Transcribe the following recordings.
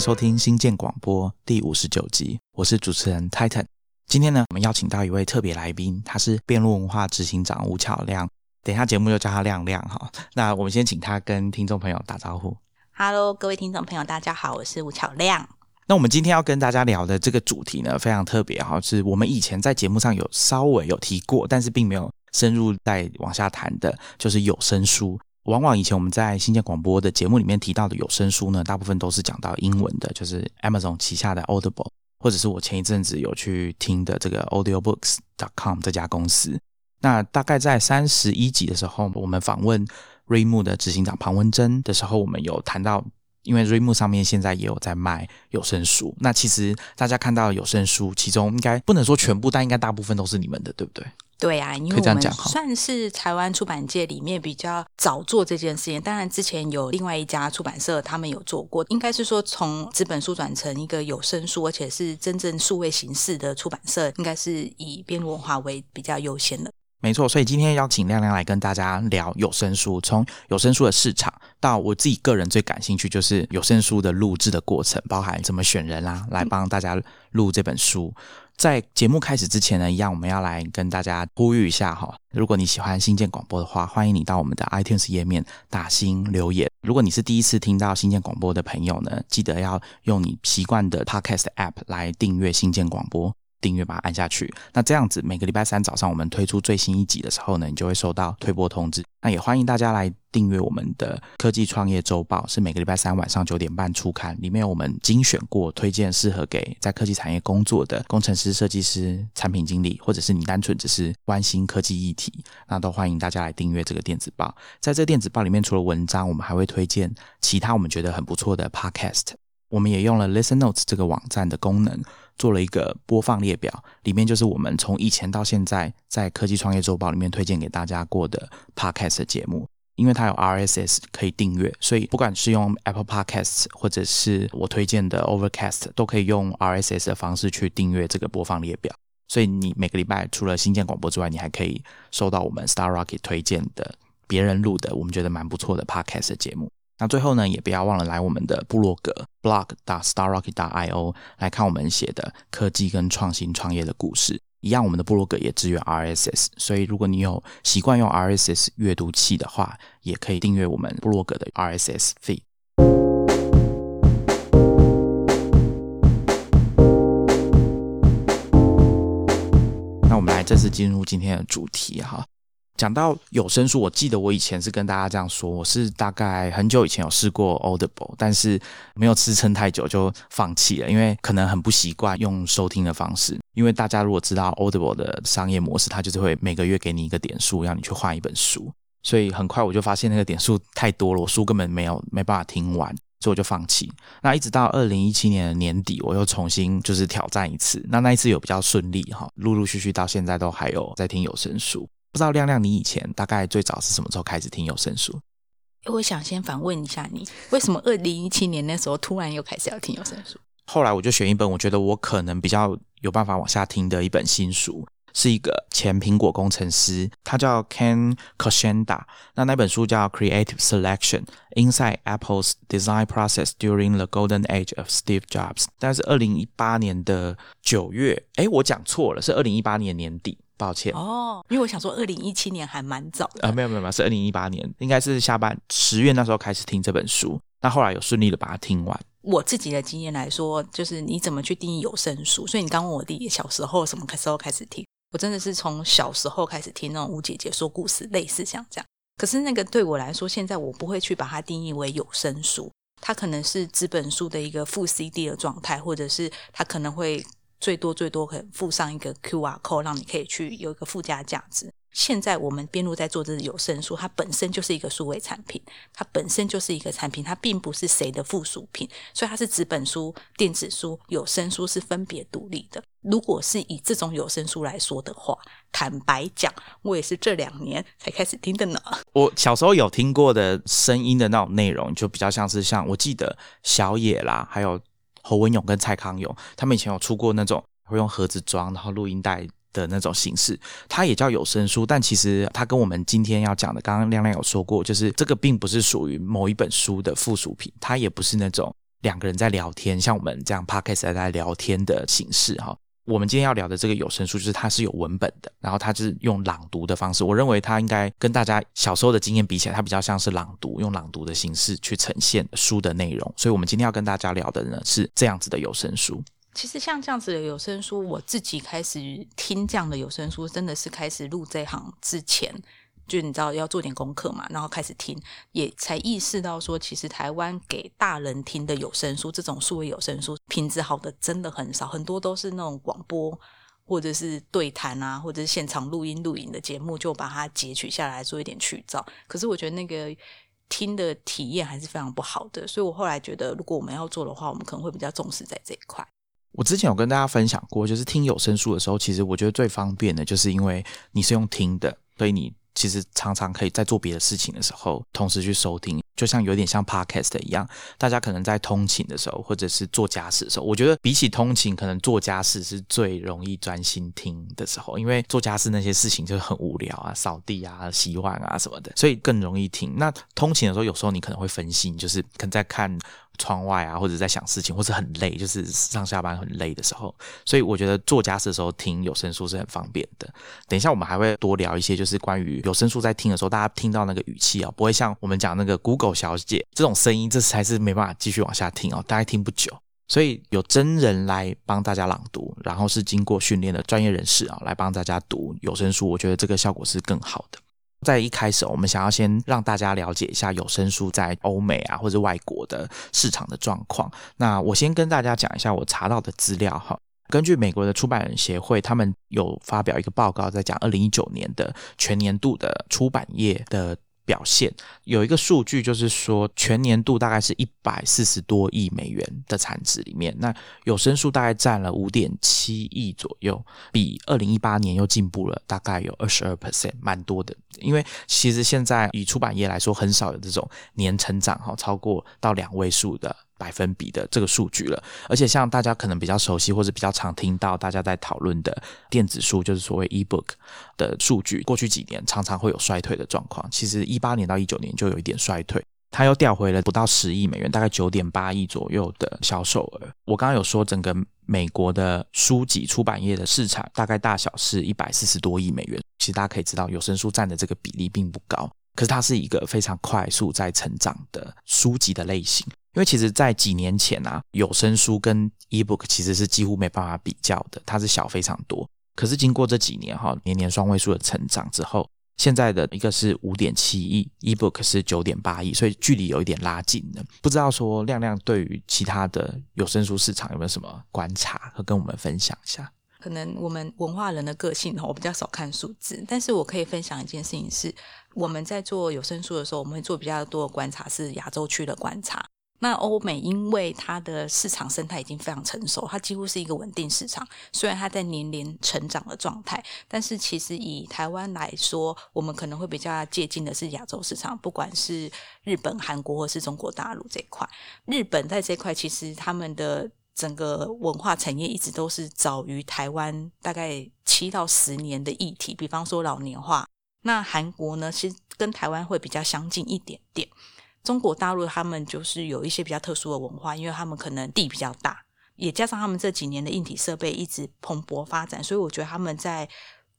迎收听新建广播第五十九集，我是主持人 Titan。今天呢，我们邀请到一位特别来宾，他是辩论文化执行长吴巧亮。等一下节目就叫他亮亮哈。那我们先请他跟听众朋友打招呼。Hello，各位听众朋友，大家好，我是吴巧亮。那我们今天要跟大家聊的这个主题呢，非常特别哈，是我们以前在节目上有稍微有提过，但是并没有深入再往下谈的，就是有声书。往往以前我们在新建广播的节目里面提到的有声书呢，大部分都是讲到英文的，就是 Amazon 旗下的 Audible，或者是我前一阵子有去听的这个 AudioBooks.com 这家公司。那大概在三十一集的时候，我们访问瑞木的执行长庞文珍的时候，我们有谈到，因为瑞木上面现在也有在卖有声书。那其实大家看到有声书，其中应该不能说全部，但应该大部分都是你们的，对不对？对啊，因为我们算是台湾出版界里面比较早做这件事情。当然，之前有另外一家出版社，他们有做过。应该是说，从纸本书转成一个有声书，而且是真正数位形式的出版社，应该是以编文化为比较优先的。没错，所以今天邀请亮亮来跟大家聊有声书，从有声书的市场到我自己个人最感兴趣就是有声书的录制的过程，包含怎么选人啦，来帮大家录这本书。在节目开始之前呢，一样我们要来跟大家呼吁一下哈。如果你喜欢新建广播的话，欢迎你到我们的 iTunes 页面打新留言。如果你是第一次听到新建广播的朋友呢，记得要用你习惯的 Podcast App 来订阅新建广播。订阅把它按下去，那这样子每个礼拜三早上我们推出最新一集的时候呢，你就会收到推播通知。那也欢迎大家来订阅我们的科技创业周报，是每个礼拜三晚上九点半出刊，里面有我们精选过推荐适合给在科技产业工作的工程师、设计师、产品经理，或者是你单纯只是关心科技议题，那都欢迎大家来订阅这个电子报。在这电子报里面，除了文章，我们还会推荐其他我们觉得很不错的 podcast。我们也用了 Listen Notes 这个网站的功能。做了一个播放列表，里面就是我们从以前到现在在科技创业周报里面推荐给大家过的 podcast 节目。因为它有 RSS 可以订阅，所以不管是用 Apple Podcasts 或者是我推荐的 Overcast，都可以用 RSS 的方式去订阅这个播放列表。所以你每个礼拜除了新建广播之外，你还可以收到我们 Star Rocket 推荐的别人录的我们觉得蛮不错的 podcast 节目。那最后呢，也不要忘了来我们的部落格 blog. starrocket. dot io 来看我们写的科技跟创新创业的故事。一样，我们的部落格也支援 RSS，所以如果你有习惯用 RSS 阅读器的话，也可以订阅我们部落格的 RSS feed。那我们来正式进入今天的主题哈。讲到有声书，我记得我以前是跟大家这样说，我是大概很久以前有试过 Audible，但是没有支撑太久就放弃了，因为可能很不习惯用收听的方式。因为大家如果知道 Audible 的商业模式，它就是会每个月给你一个点数，让你去换一本书，所以很快我就发现那个点数太多了，我书根本没有没办法听完，所以我就放弃。那一直到二零一七年的年底，我又重新就是挑战一次，那那一次有比较顺利哈，陆陆续续到现在都还有在听有声书。不知道亮亮，你以前大概最早是什么时候开始听有声书？我想先反问一下你，为什么二零一七年那时候突然又开始要听有声书？后来我就选一本我觉得我可能比较有办法往下听的一本新书，是一个前苹果工程师，他叫 Ken Koshenda。那那本书叫《Creative Selection Inside Apple's Design Process During the Golden Age of Steve Jobs》。但是二零一八年的九月，哎，我讲错了，是二零一八年年底。抱歉哦，因为我想说，二零一七年还蛮早的啊，没有没有没有，是二零一八年，应该是下半十月那时候开始听这本书，那后来有顺利的把它听完。我自己的经验来说，就是你怎么去定义有声书？所以你刚问我弟弟小时候什么时候开始听，我真的是从小时候开始听那种吴姐姐说故事，类似像这样。可是那个对我来说，现在我不会去把它定义为有声书，它可能是纸本书的一个副 CD 的状态，或者是它可能会。最多最多可以附上一个 Q R code，让你可以去有一个附加价值。现在我们边路在做这有声书，它本身就是一个数位产品，它本身就是一个产品，它并不是谁的附属品，所以它是纸本书、电子书、有声书是分别独立的。如果是以这种有声书来说的话，坦白讲，我也是这两年才开始听的呢。我小时候有听过的声音的那种内容，就比较像是像我记得小野啦，还有。侯文勇跟蔡康永，他们以前有出过那种会用盒子装，然后录音带的那种形式，它也叫有声书，但其实它跟我们今天要讲的，刚刚亮亮有说过，就是这个并不是属于某一本书的附属品，它也不是那种两个人在聊天，像我们这样 podcast 在聊天的形式哈。我们今天要聊的这个有声书，就是它是有文本的，然后它是用朗读的方式。我认为它应该跟大家小时候的经验比起来，它比较像是朗读，用朗读的形式去呈现书的内容。所以，我们今天要跟大家聊的呢是这样子的有声书。其实像这样子的有声书，我自己开始听这样的有声书，真的是开始入这行之前。就你知道要做点功课嘛，然后开始听，也才意识到说，其实台湾给大人听的有声书，这种数位有声书品质好的真的很少，很多都是那种广播或者是对谈啊，或者是现场录音录影的节目，就把它截取下来做一点取照。可是我觉得那个听的体验还是非常不好的，所以我后来觉得，如果我们要做的话，我们可能会比较重视在这一块。我之前有跟大家分享过，就是听有声书的时候，其实我觉得最方便的就是因为你是用听的，所以你。其实常常可以在做别的事情的时候，同时去收听，就像有点像 podcast 一样。大家可能在通勤的时候，或者是做家事的时候，我觉得比起通勤，可能做家事是最容易专心听的时候，因为做家事那些事情就很无聊啊，扫地啊、洗碗啊什么的，所以更容易听。那通勤的时候，有时候你可能会分心，就是可能在看。窗外啊，或者在想事情，或是很累，就是上下班很累的时候，所以我觉得做家事的时候听有声书是很方便的。等一下我们还会多聊一些，就是关于有声书在听的时候，大家听到那个语气啊，不会像我们讲那个 Google 小姐这种声音，这才是没办法继续往下听哦，大家听不久。所以有真人来帮大家朗读，然后是经过训练的专业人士啊来帮大家读有声书，我觉得这个效果是更好的。在一开始，我们想要先让大家了解一下有声书在欧美啊或者外国的市场的状况。那我先跟大家讲一下我查到的资料哈。根据美国的出版人协会，他们有发表一个报告，在讲二零一九年的全年度的出版业的。表现有一个数据，就是说全年度大概是一百四十多亿美元的产值里面，那有声书大概占了五点七亿左右，比二零一八年又进步了大概有二十二 percent，蛮多的。因为其实现在以出版业来说，很少有这种年成长哈超过到两位数的。百分比的这个数据了，而且像大家可能比较熟悉或者比较常听到大家在讨论的电子书，就是所谓 e-book 的数据，过去几年常常会有衰退的状况。其实一八年到一九年就有一点衰退，它又调回了不到十亿美元，大概九点八亿左右的销售额。我刚刚有说，整个美国的书籍出版业的市场大概大小是一百四十多亿美元。其实大家可以知道，有声书占的这个比例并不高，可是它是一个非常快速在成长的书籍的类型。因为其实，在几年前啊，有声书跟 ebook 其实是几乎没办法比较的，它是小非常多。可是经过这几年哈，年年双位数的成长之后，现在的一个是五点七亿，ebook 是九点八亿，所以距离有一点拉近了。不知道说亮亮对于其他的有声书市场有没有什么观察和跟我们分享一下？可能我们文化人的个性哈，我比较少看数字，但是我可以分享一件事情是，我们在做有声书的时候，我们会做比较多的观察，是亚洲区的观察。那欧美因为它的市场生态已经非常成熟，它几乎是一个稳定市场。虽然它在年年成长的状态，但是其实以台湾来说，我们可能会比较接近的是亚洲市场，不管是日本、韩国或是中国大陆这一块。日本在这块其实他们的整个文化产业一直都是早于台湾大概七到十年的议题，比方说老年化。那韩国呢，其实跟台湾会比较相近一点点。中国大陆他们就是有一些比较特殊的文化，因为他们可能地比较大，也加上他们这几年的硬体设备一直蓬勃发展，所以我觉得他们在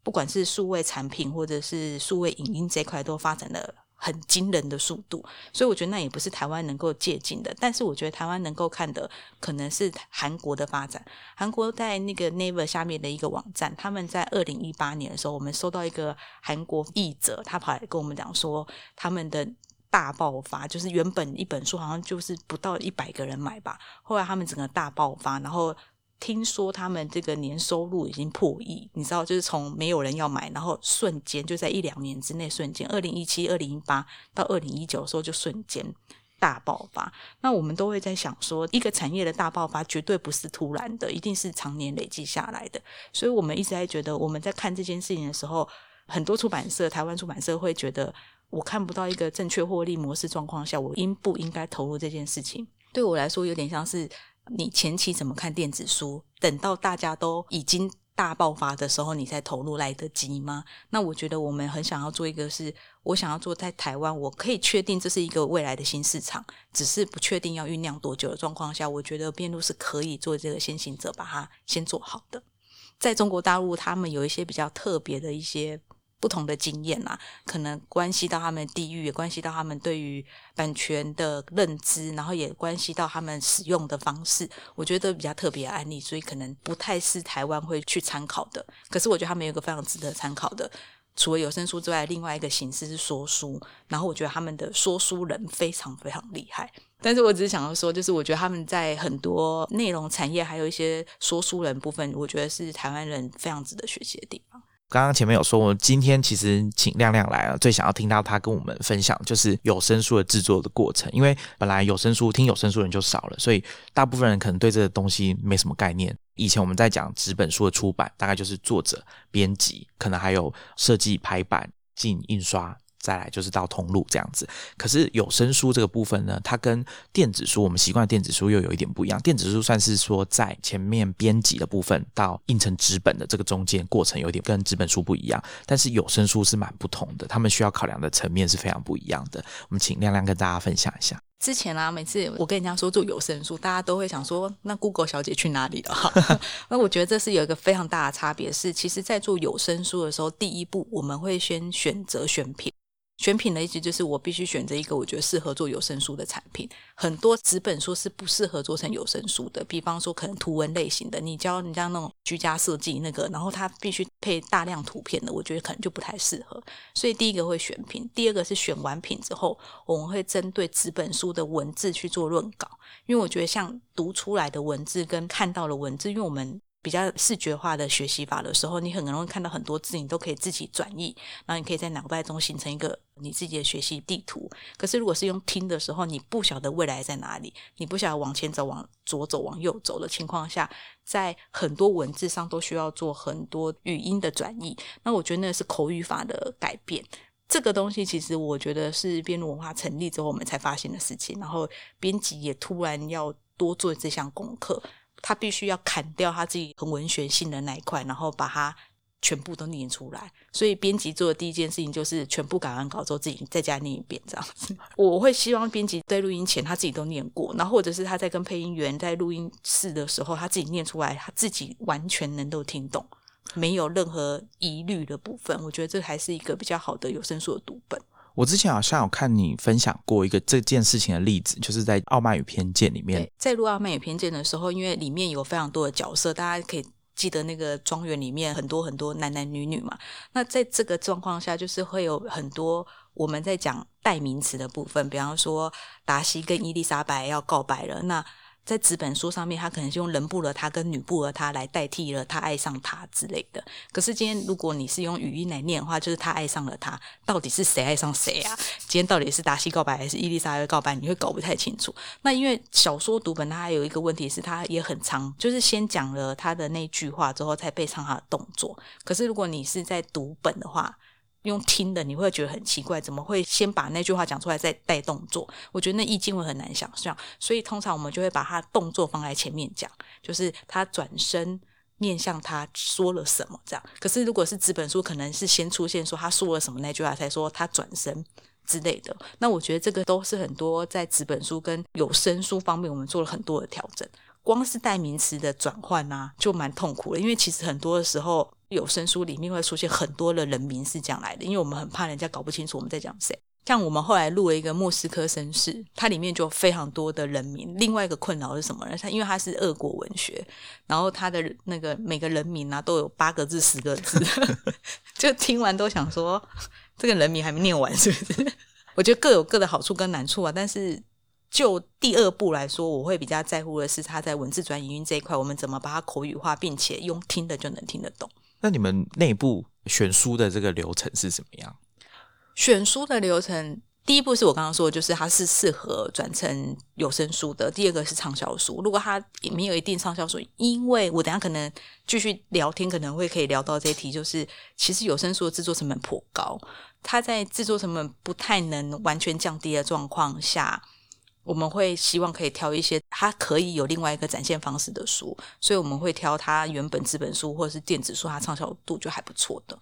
不管是数位产品或者是数位影音这块都发展的很惊人的速度，所以我觉得那也不是台湾能够借鉴的。但是我觉得台湾能够看的可能是韩国的发展。韩国在那个 Naver 下面的一个网站，他们在二零一八年的时候，我们收到一个韩国译者，他跑来跟我们讲说他们的。大爆发就是原本一本书好像就是不到一百个人买吧，后来他们整个大爆发，然后听说他们这个年收入已经破亿，你知道，就是从没有人要买，然后瞬间就在一两年之内瞬间，二零一七、二零一八到二零一九的时候就瞬间大爆发。那我们都会在想说，一个产业的大爆发绝对不是突然的，一定是常年累积下来的。所以我们一直在觉得，我们在看这件事情的时候，很多出版社、台湾出版社会觉得。我看不到一个正确获利模式状况下，我应不应该投入这件事情？对我来说，有点像是你前期怎么看电子书，等到大家都已经大爆发的时候，你才投入来得及吗？那我觉得我们很想要做一个，是我想要做在台湾，我可以确定这是一个未来的新市场，只是不确定要酝酿多久的状况下，我觉得边路是可以做这个先行者，把它先做好的。在中国大陆，他们有一些比较特别的一些不同的经验啦，可能关系到他们地域，也关系到他们对于版权的认知，然后也关系到他们使用的方式。我觉得比较特别的案例，所以可能不太是台湾会去参考的。可是我觉得他们有一个非常值得参考的。除了有声书之外，另外一个形式是说书。然后我觉得他们的说书人非常非常厉害。但是我只是想要说，就是我觉得他们在很多内容产业，还有一些说书人部分，我觉得是台湾人非常值得学习的地方。刚刚前面有说，我今天其实请亮亮来了，最想要听到他跟我们分享就是有声书的制作的过程。因为本来有声书听有声书人就少了，所以大部分人可能对这个东西没什么概念。以前我们在讲纸本书的出版，大概就是作者、编辑，可能还有设计、排版、进印刷。再来就是到通路这样子，可是有声书这个部分呢，它跟电子书我们习惯的电子书又有一点不一样。电子书算是说在前面编辑的部分到印成纸本的这个中间过程有点跟纸本书不一样，但是有声书是蛮不同的，他们需要考量的层面是非常不一样的。我们请亮亮跟大家分享一下。之前啊，每次我跟人家说做有声书，大家都会想说，那 Google 小姐去哪里了？那我觉得这是有一个非常大的差别，是其实在做有声书的时候，第一步我们会先选择选品。选品的意思就是我必须选择一个我觉得适合做有声书的产品。很多纸本书是不适合做成有声书的，比方说可能图文类型的，你教人家那种居家设计那个，然后它必须配大量图片的，我觉得可能就不太适合。所以第一个会选品，第二个是选完品之后，我们会针对纸本书的文字去做论稿，因为我觉得像读出来的文字跟看到的文字，因为我们。比较视觉化的学习法的时候，你很容易看到很多字，你都可以自己转译，然后你可以在脑袋中形成一个你自己的学习地图。可是如果是用听的时候，你不晓得未来在哪里，你不晓得往前走、往左走、往右走的情况下，在很多文字上都需要做很多语音的转译。那我觉得那是口语法的改变。这个东西其实我觉得是编文化成立之后我们才发现的事情，然后编辑也突然要多做这项功课。他必须要砍掉他自己很文学性的那一块，然后把它全部都念出来。所以编辑做的第一件事情就是全部改完稿之后，自己再加念一遍这样子。我会希望编辑在录音前他自己都念过，然后或者是他在跟配音员在录音室的时候，他自己念出来，他自己完全能够听懂，没有任何疑虑的部分。我觉得这还是一个比较好的有声书的读本。我之前好像有看你分享过一个这件事情的例子，就是在《傲慢与偏见》里面，在录《傲慢与偏见》的时候，因为里面有非常多的角色，大家可以记得那个庄园里面很多很多男男女女嘛。那在这个状况下，就是会有很多我们在讲代名词的部分，比方说达西跟伊丽莎白要告白了，那。在纸本书上面，他可能是用人不了他跟女不了他来代替了他爱上他之类的。可是今天如果你是用语音来念的话，就是他爱上了他，到底是谁爱上谁啊？今天到底是达西告白还是伊丽莎白告白？你会搞不太清楚。那因为小说读本它还有一个问题是，它也很长，就是先讲了他的那句话之后，才配上他的动作。可是如果你是在读本的话，用听的你会觉得很奇怪，怎么会先把那句话讲出来再带动作？我觉得那意境会很难想象，所以通常我们就会把他动作放在前面讲，就是他转身面向他说了什么这样。可是如果是纸本书，可能是先出现说他说了什么那句话，才说他转身之类的。那我觉得这个都是很多在纸本书跟有声书方面，我们做了很多的调整。光是代名词的转换啊，就蛮痛苦的，因为其实很多的时候。有声书里面会出现很多的人名是这样来的，因为我们很怕人家搞不清楚我们在讲谁。像我们后来录了一个莫斯科绅士，它里面就非常多的人名。另外一个困扰是什么呢？它因为它是俄国文学，然后它的那个每个人名啊都有八个字、十个字，就听完都想说这个人名还没念完，是不是？我觉得各有各的好处跟难处啊。但是就第二步来说，我会比较在乎的是它在文字转语音这一块，我们怎么把它口语化，并且用听的就能听得懂。那你们内部选书的这个流程是怎么样？选书的流程，第一步是我刚刚说，就是它是适合转成有声书的；第二个是畅销书。如果它没有一定畅销书，因为我等下可能继续聊天，可能会可以聊到这一题，就是其实有声书的制作成本颇高，它在制作成本不太能完全降低的状况下。我们会希望可以挑一些它可以有另外一个展现方式的书，所以我们会挑它原本纸本书或者是电子书，它畅销度就还不错的。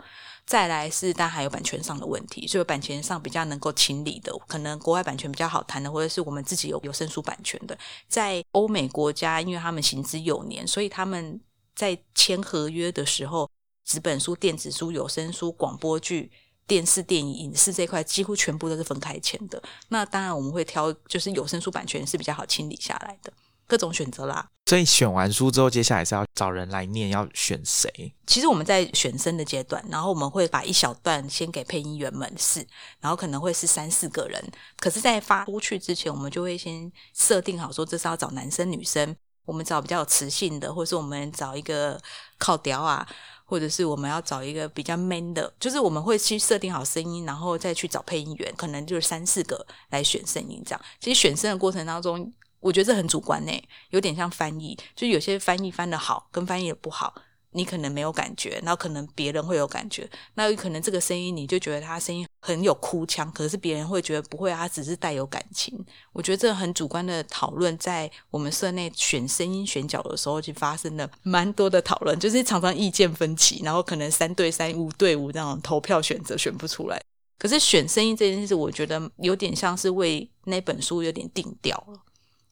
再来是，但还有版权上的问题，所以版权上比较能够清理的，可能国外版权比较好谈的，或者是我们自己有有声书版权的，在欧美国家，因为他们行之有年，所以他们在签合约的时候，纸本书、电子书、有声书、广播剧、电视、电影、影视这一块，几乎全部都是分开签的。那当然我们会挑，就是有声书版权是比较好清理下来的。各种选择啦，所以选完书之后，接下来是要找人来念，要选谁？其实我们在选生的阶段，然后我们会把一小段先给配音员们试，然后可能会是三四个人。可是，在发出去之前，我们就会先设定好，说这是要找男生女生，我们找比较有磁性的，或者是我们找一个靠调啊，或者是我们要找一个比较 man 的，就是我们会去设定好声音，然后再去找配音员，可能就是三四个来选声音这样。其实选声的过程当中。我觉得这很主观呢，有点像翻译，就有些翻译翻的好，跟翻译的不好，你可能没有感觉，然后可能别人会有感觉。那有可能这个声音你就觉得他声音很有哭腔，可是别人会觉得不会啊，他只是带有感情。我觉得这很主观的讨论，在我们社内选声音选角的时候，就发生了蛮多的讨论，就是常常意见分歧，然后可能三对三、五对五那种投票选择选不出来。可是选声音这件事，我觉得有点像是为那本书有点定调了。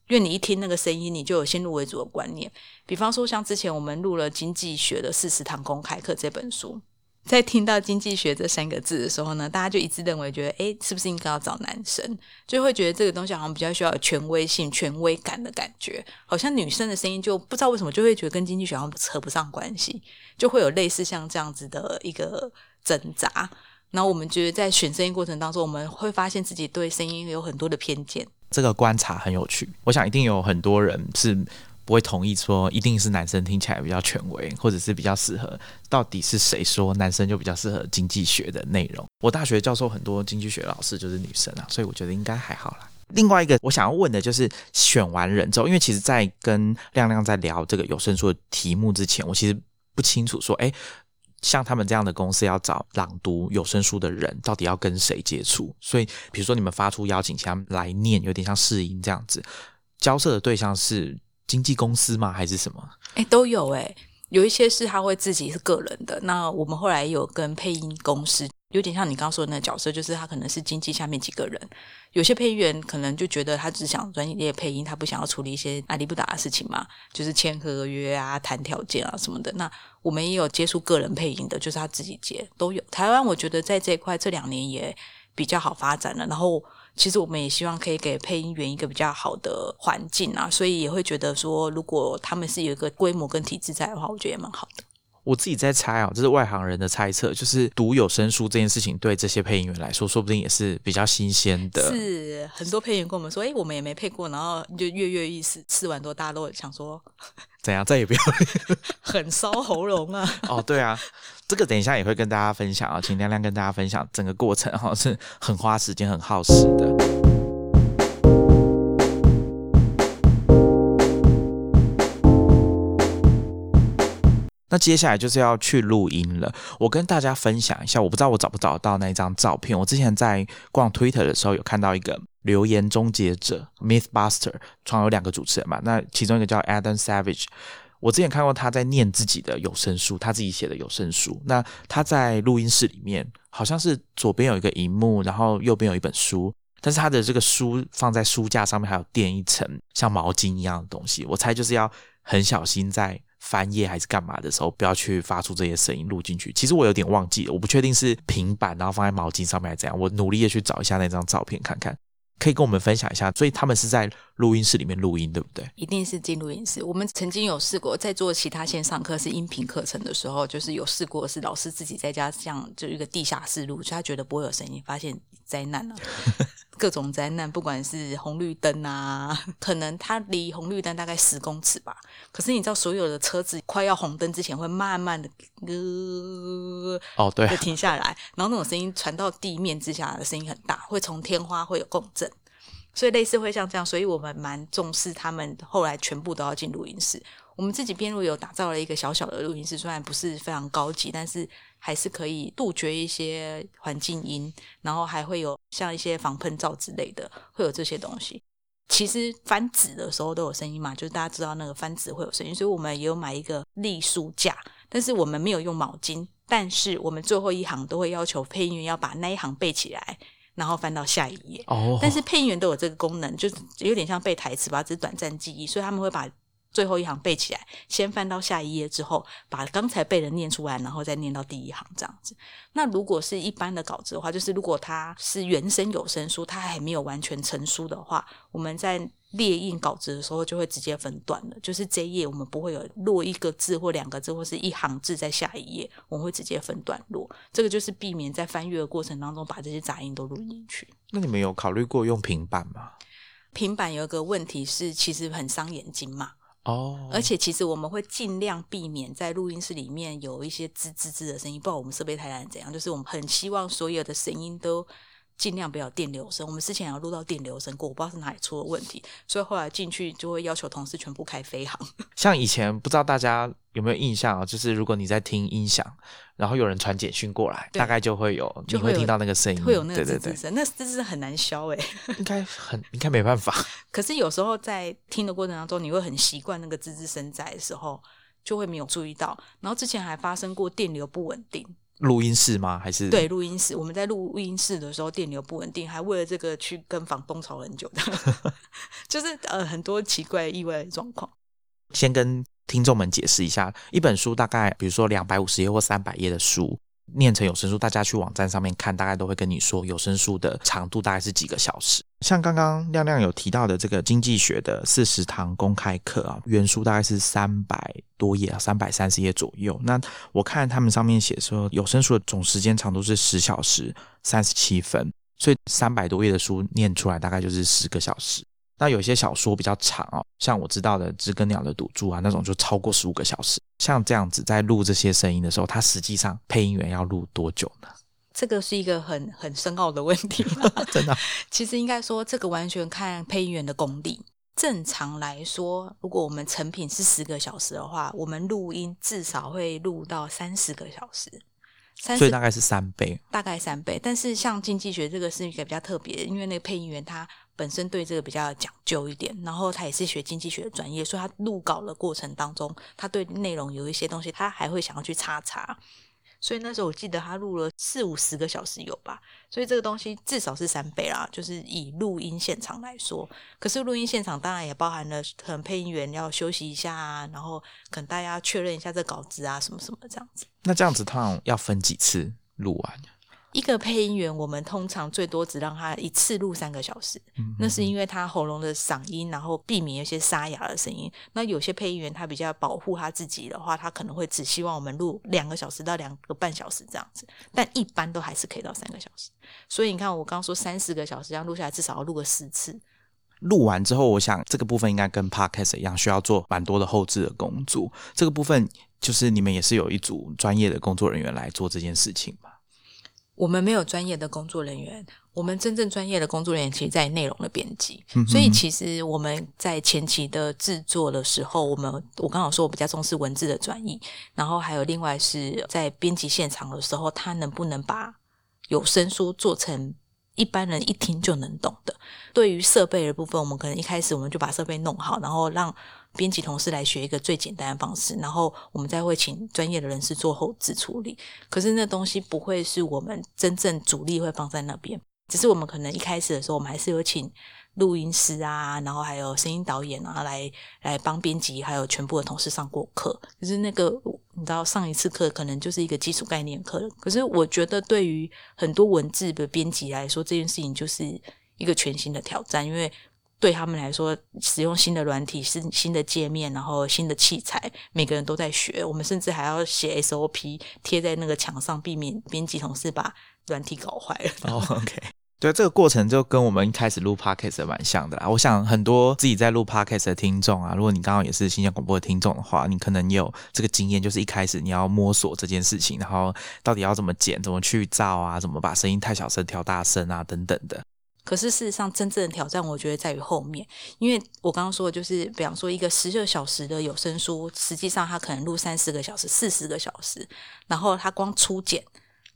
因为你一听那个声音，你就有先入为主的观念。比方说，像之前我们录了《经济学的四十堂公开课》这本书，在听到“经济学”这三个字的时候呢，大家就一致认为，觉得哎，是不是应该要找男生？就会觉得这个东西好像比较需要有权威性、权威感的感觉。好像女生的声音就不知道为什么就会觉得跟经济学好像扯不上关系，就会有类似像这样子的一个挣扎。然后我们觉得在选声音过程当中，我们会发现自己对声音有很多的偏见。这个观察很有趣，我想一定有很多人是不会同意说一定是男生听起来比较权威，或者是比较适合。到底是谁说男生就比较适合经济学的内容？我大学教授很多经济学老师就是女生啊，所以我觉得应该还好啦。另外一个我想要问的就是选完人之后，因为其实，在跟亮亮在聊这个有声书的题目之前，我其实不清楚说，哎。像他们这样的公司要找朗读有声书的人，到底要跟谁接触？所以，比如说你们发出邀请，请他们来念，有点像试音这样子。交涉的对象是经纪公司吗？还是什么？哎，都有哎，有一些是他会自己是个人的。那我们后来有跟配音公司。有点像你刚刚说的那个角色，就是他可能是经济下面几个人。有些配音员可能就觉得他只想专业配音，他不想要处理一些阿里不达的事情嘛，就是签合约啊、谈条件啊什么的。那我们也有接触个人配音的，就是他自己接都有。台湾我觉得在这一块这两年也比较好发展了。然后其实我们也希望可以给配音员一个比较好的环境啊，所以也会觉得说，如果他们是有一个规模跟体制在的话，我觉得也蛮好的。我自己在猜啊，这是外行人的猜测，就是读有声书这件事情对这些配音员来说，说不定也是比较新鲜的。是很多配音员跟我们说，哎，我们也没配过，然后就跃跃欲试，吃完多大家都想说，怎样再也不要，很烧喉咙啊。哦，对啊，这个等一下也会跟大家分享啊，请亮亮跟大家分享整个过程哈，是很花时间、很耗时的。那接下来就是要去录音了。我跟大家分享一下，我不知道我找不找得到那一张照片。我之前在逛 Twitter 的时候有看到一个留言终结者 Mythbuster，创有两个主持人嘛。那其中一个叫 Adam Savage，我之前看过他在念自己的有声书，他自己写的有声书。那他在录音室里面，好像是左边有一个荧幕，然后右边有一本书，但是他的这个书放在书架上面，还有垫一层像毛巾一样的东西。我猜就是要很小心在。翻页还是干嘛的时候，不要去发出这些声音录进去。其实我有点忘记了，我不确定是平板，然后放在毛巾上面还是怎样。我努力的去找一下那张照片看看，可以跟我们分享一下。所以他们是在录音室里面录音，对不对？一定是进录音室。我们曾经有试过在做其他线上课是音频课程的时候，就是有试过是老师自己在家像就一个地下室录，所以他觉得不会有声音，发现灾难了。各种灾难，不管是红绿灯啊，可能它离红绿灯大概十公尺吧。可是你知道，所有的车子快要红灯之前，会慢慢的呃哦对，就停下来，然后那种声音传到地面之下的声音很大，会从天花会有共振，所以类似会像这样，所以我们蛮重视他们后来全部都要进录音室。我们自己编录有打造了一个小小的录音室，虽然不是非常高级，但是还是可以杜绝一些环境音，然后还会有像一些防喷罩之类的，会有这些东西。其实翻纸的时候都有声音嘛，就是大家知道那个翻纸会有声音，所以我们也有买一个立书架，但是我们没有用毛巾，但是我们最后一行都会要求配音员要把那一行背起来，然后翻到下一页。哦，但是配音员都有这个功能，就是有点像背台词吧，只是短暂记忆，所以他们会把最后一行背起来，先翻到下一页之后，把刚才背的念出来，然后再念到第一行这样子。那如果是一般的稿子的话，就是如果它是原声有声书，它还没有完全成书的话，我们在列印稿子的时候就会直接分段了，就是这一页我们不会有落一个字或两个字或是一行字在下一页，我们会直接分段落。这个就是避免在翻阅的过程当中把这些杂音都录进去。那你们有考虑过用平板吗？平板有一个问题是，其实很伤眼睛嘛。哦，而且其实我们会尽量避免在录音室里面有一些吱吱吱的声音，不知道我们设备太烂怎样。就是我们很希望所有的声音都尽量不要电流声。我们之前有录到电流声过，我不知道是哪里出了问题，所以后来进去就会要求同事全部开飞行。像以前不知道大家有没有印象啊？就是如果你在听音响，然后有人传简讯过来，大概就会有，你就会听到那个声音，会有那个吱吱声，那吱吱很难消诶、应该很应该没办法。可是有时候在听的过程当中，你会很习惯那个吱吱声在的时候，就会没有注意到。然后之前还发生过电流不稳定，录音室吗？还是对，录音室，我们在录录音室的时候电流不稳定，还为了这个去跟房东吵很久的，就是呃很多奇怪意外的状况。先跟听众们解释一下，一本书大概比如说两百五十页或三百页的书，念成有声书，大家去网站上面看，大概都会跟你说有声书的长度大概是几个小时。像刚刚亮亮有提到的这个经济学的四十堂公开课啊，原书大概是三百多页，三百三十页左右。那我看他们上面写说，有声书的总时间长度是十小时三十七分，所以三百多页的书念出来大概就是十个小时。那有些小说比较长哦，像我知道的《知更鸟的赌注》啊，那种就超过十五个小时。像这样子在录这些声音的时候，它实际上配音员要录多久呢？这个是一个很很深奥的问题。真的啊、其实应该说，这个完全看配音员的功力。正常来说，如果我们成品是十个小时的话，我们录音至少会录到三十个小时，所以大概是三倍。大概三倍。但是像经济学这个是一个比较特别，因为那个配音员他本身对这个比较讲究一点，然后他也是学经济学的专业，所以他录稿的过程当中，他对内容有一些东西，他还会想要去查查。所以那时候我记得他录了四五十个小时有吧，所以这个东西至少是三倍啦，就是以录音现场来说。可是录音现场当然也包含了可能配音员要休息一下啊，然后可能大家确认一下这稿子啊什么什么这样子。那这样子通常要分几次录完？一个配音员，我们通常最多只让他一次录三个小时，那是因为他喉咙的嗓音，然后避免一些沙哑的声音。那有些配音员他比较保护他自己的话，他可能会只希望我们录两个小时到两个半小时这样子，但一般都还是可以到三个小时。所以你看，我刚刚说三十个小时这样录下来，至少要录个四次。录完之后，我想这个部分应该跟 podcast 一样，需要做蛮多的后置的工作。这个部分就是你们也是有一组专业的工作人员来做这件事情吧？我们没有专业的工作人员，我们真正专业的工作人员其实在内容的编辑，嗯所以其实我们在前期的制作的时候，我们我刚好说我比较重视文字的转译，然后还有另外是在编辑现场的时候，他能不能把有声书做成一般人一听就能懂的。对于设备的部分，我们可能一开始我们就把设备弄好，然后让编辑同事来学一个最简单的方式，然后我们再会请专业的人士做后置处理。可是那东西不会是我们真正主力会放在那边，只是我们可能一开始的时候，我们还是有请录音师啊，然后还有声音导演啊，来来帮编辑还有全部的同事上过课。可是那个你知道，上一次课可能就是一个基础概念课。可是我觉得对于很多文字的编辑来说，这件事情就是一个全新的挑战，因为。对他们来说，使用新的软体、新新的界面，然后新的器材，每个人都在学。我们甚至还要写 SOP 贴在那个墙上，避免编辑同事把软体搞坏了。哦、o k 对，这个过程就跟我们一开始录 podcast 蛮像的啦。我想很多自己在录 podcast 的听众啊，如果你刚好也是新疆广播的听众的话，你可能也有这个经验，就是一开始你要摸索这件事情，然后到底要怎么剪、怎么去噪啊，怎么把声音太小声调大声啊，等等的。可是事实上，真正的挑战，我觉得在于后面，因为我刚刚说的就是，比方说一个十二小时的有声书，实际上它可能录三十个小时、四十个小时，然后它光初剪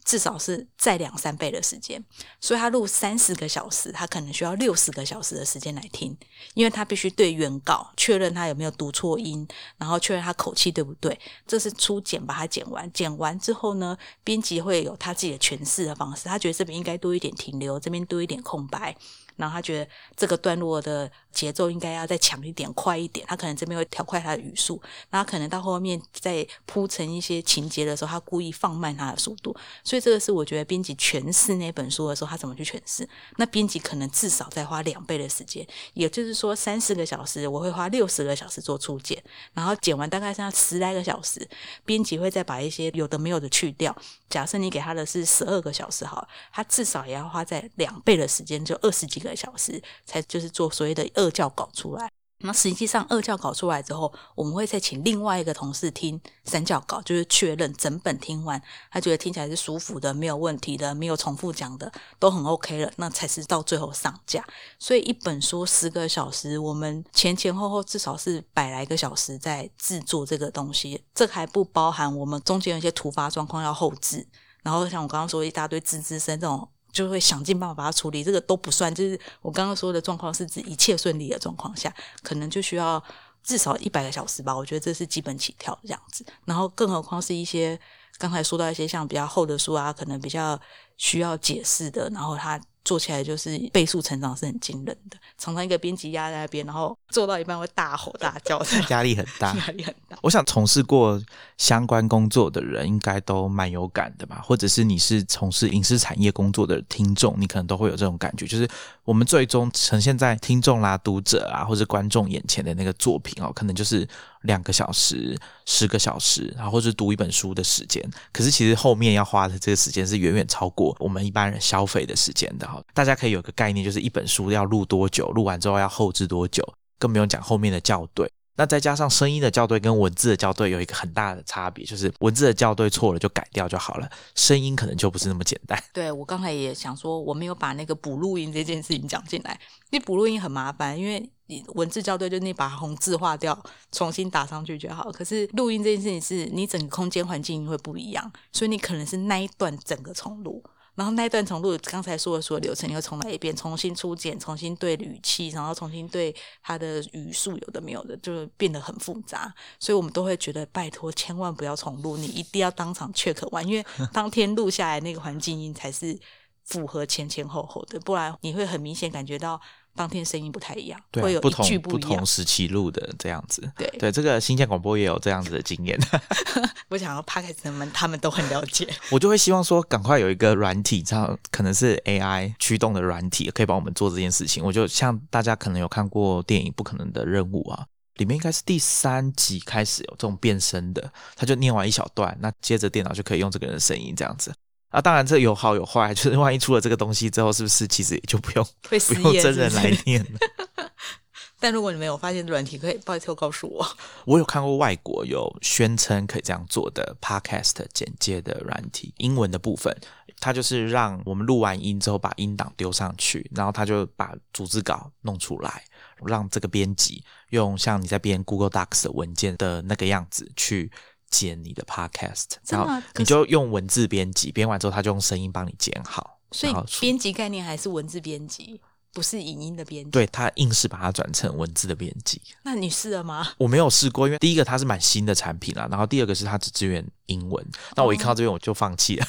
至少是在两三倍的时间，所以他录三十个小时，他可能需要六十个小时的时间来听，因为他必须对原稿确认他有没有读错音，然后确认他口气对不对。这是初剪，把它剪完，剪完之后呢，编辑会有他自己的诠释的方式，他觉得这边应该多一点停留，这边多一点空白。然后他觉得这个段落的节奏应该要再强一点、快一点，他可能这边会调快他的语速。那可能到后面再铺成一些情节的时候，他故意放慢他的速度。所以这个是我觉得编辑诠释那本书的时候，他怎么去诠释？那编辑可能至少再花两倍的时间，也就是说三十个小时，我会花六十个小时做初剪，然后剪完大概剩下十来个小时，编辑会再把一些有的没有的去掉。假设你给他的是十二个小时，好，他至少也要花在两倍的时间，就二十几个个小时，才就是做所谓的二教稿出来。那实际上二教稿出来之后，我们会再请另外一个同事听三教稿，就是确认整本听完，他觉得听起来是舒服的，没有问题的，没有重复讲的，都很 OK 了，那才是到最后上架。所以一本书十个小时，我们前前后后至少是百来个小时在制作这个东西，这还不包含我们中间有一些突发状况要后置，然后像我刚刚说一大堆吱吱声这种。就会想尽办法把它处理，这个都不算。就是我刚刚说的状况是指一切顺利的状况下，可能就需要至少一百个小时吧。我觉得这是基本起跳这样子。然后，更何况是一些刚才说到一些像比较厚的书啊，可能比较需要解释的，然后它。做起来就是倍速成长是很惊人的，常常一个编辑压在那边，然后做到一半会大吼大叫，压力很大，压力很大。我想从事过相关工作的人应该都蛮有感的吧，或者是你是从事影视产业工作的听众，你可能都会有这种感觉，就是我们最终呈现在听众啦、读者啊或者观众眼前的那个作品哦，可能就是。两个小时、十个小时，然后或者读一本书的时间，可是其实后面要花的这个时间是远远超过我们一般人消费的时间的哈。大家可以有个概念，就是一本书要录多久，录完之后要后置多久，更不用讲后面的校对。那再加上声音的校对跟文字的校对有一个很大的差别，就是文字的校对错了就改掉就好了，声音可能就不是那么简单。对我刚才也想说，我没有把那个补录音这件事情讲进来，因为补录音很麻烦，因为你文字校对就你把红字划掉，重新打上去就好。可是录音这件事情是你整个空间环境会不一样，所以你可能是那一段整个重录。然后那一段重录，刚才说的所有流程，你会重来一遍，重新初剪，重新对语气，然后重新对他的语速，有的没有的，就变得很复杂。所以我们都会觉得，拜托，千万不要重录，你一定要当场 check 完，因为 当天录下来那个环境音才是符合前前后后的，不然你会很明显感觉到。当天声音不太一样，会有不同不同时期录的这样子。对对，这个新建广播也有这样子的经验。我想要 p a 他们他们都很了解。我就会希望说，赶快有一个软体，这样可能是 AI 驱动的软体，可以帮我们做这件事情。我就像大家可能有看过电影《不可能的任务》啊，里面应该是第三集开始有这种变声的，他就念完一小段，那接着电脑就可以用这个人的声音这样子。啊，当然这有好有坏，就是万一出了这个东西之后，是不是其实也就不用不用真人来念了？但如果你没有发现软体，可以拜托告诉我。我有看过外国有宣称可以这样做的 podcast 简介的软体，英文的部分，它就是让我们录完音之后把音档丢上去，然后它就把组织稿弄出来，让这个编辑用像你在编 Google Docs 的文件的那个样子去。剪你的 podcast，然后你就用文字编辑，编完之后他就用声音帮你剪好。所以编辑概念还是文字编辑，不是影音的编辑。对他硬是把它转成文字的编辑。那你试了吗？我没有试过，因为第一个它是蛮新的产品啦，然后第二个是它只支援英文。那我一看到这边我就放弃了。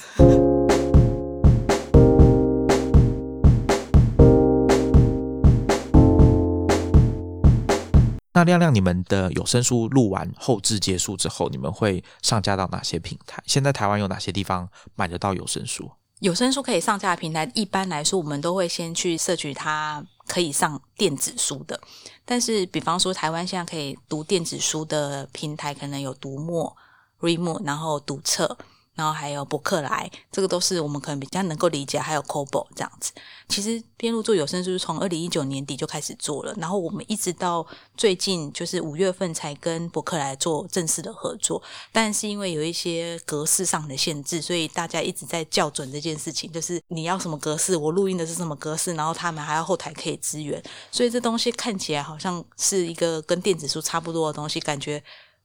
亮亮，你们的有声书录完后置结束之后，你们会上架到哪些平台？现在台湾有哪些地方买得到有声书？有声书可以上架的平台，一般来说我们都会先去摄取它可以上电子书的。但是，比方说台湾现在可以读电子书的平台，可能有读墨、Readmo，然后读册。然后还有博客来，这个都是我们可能比较能够理解。还有 Kobo 这样子，其实边录做有声书从二零一九年底就开始做了，然后我们一直到最近就是五月份才跟博客来做正式的合作。但是因为有一些格式上的限制，所以大家一直在校准这件事情，就是你要什么格式，我录音的是什么格式，然后他们还要后台可以支援，所以这东西看起来好像是一个跟电子书差不多的东西，感觉。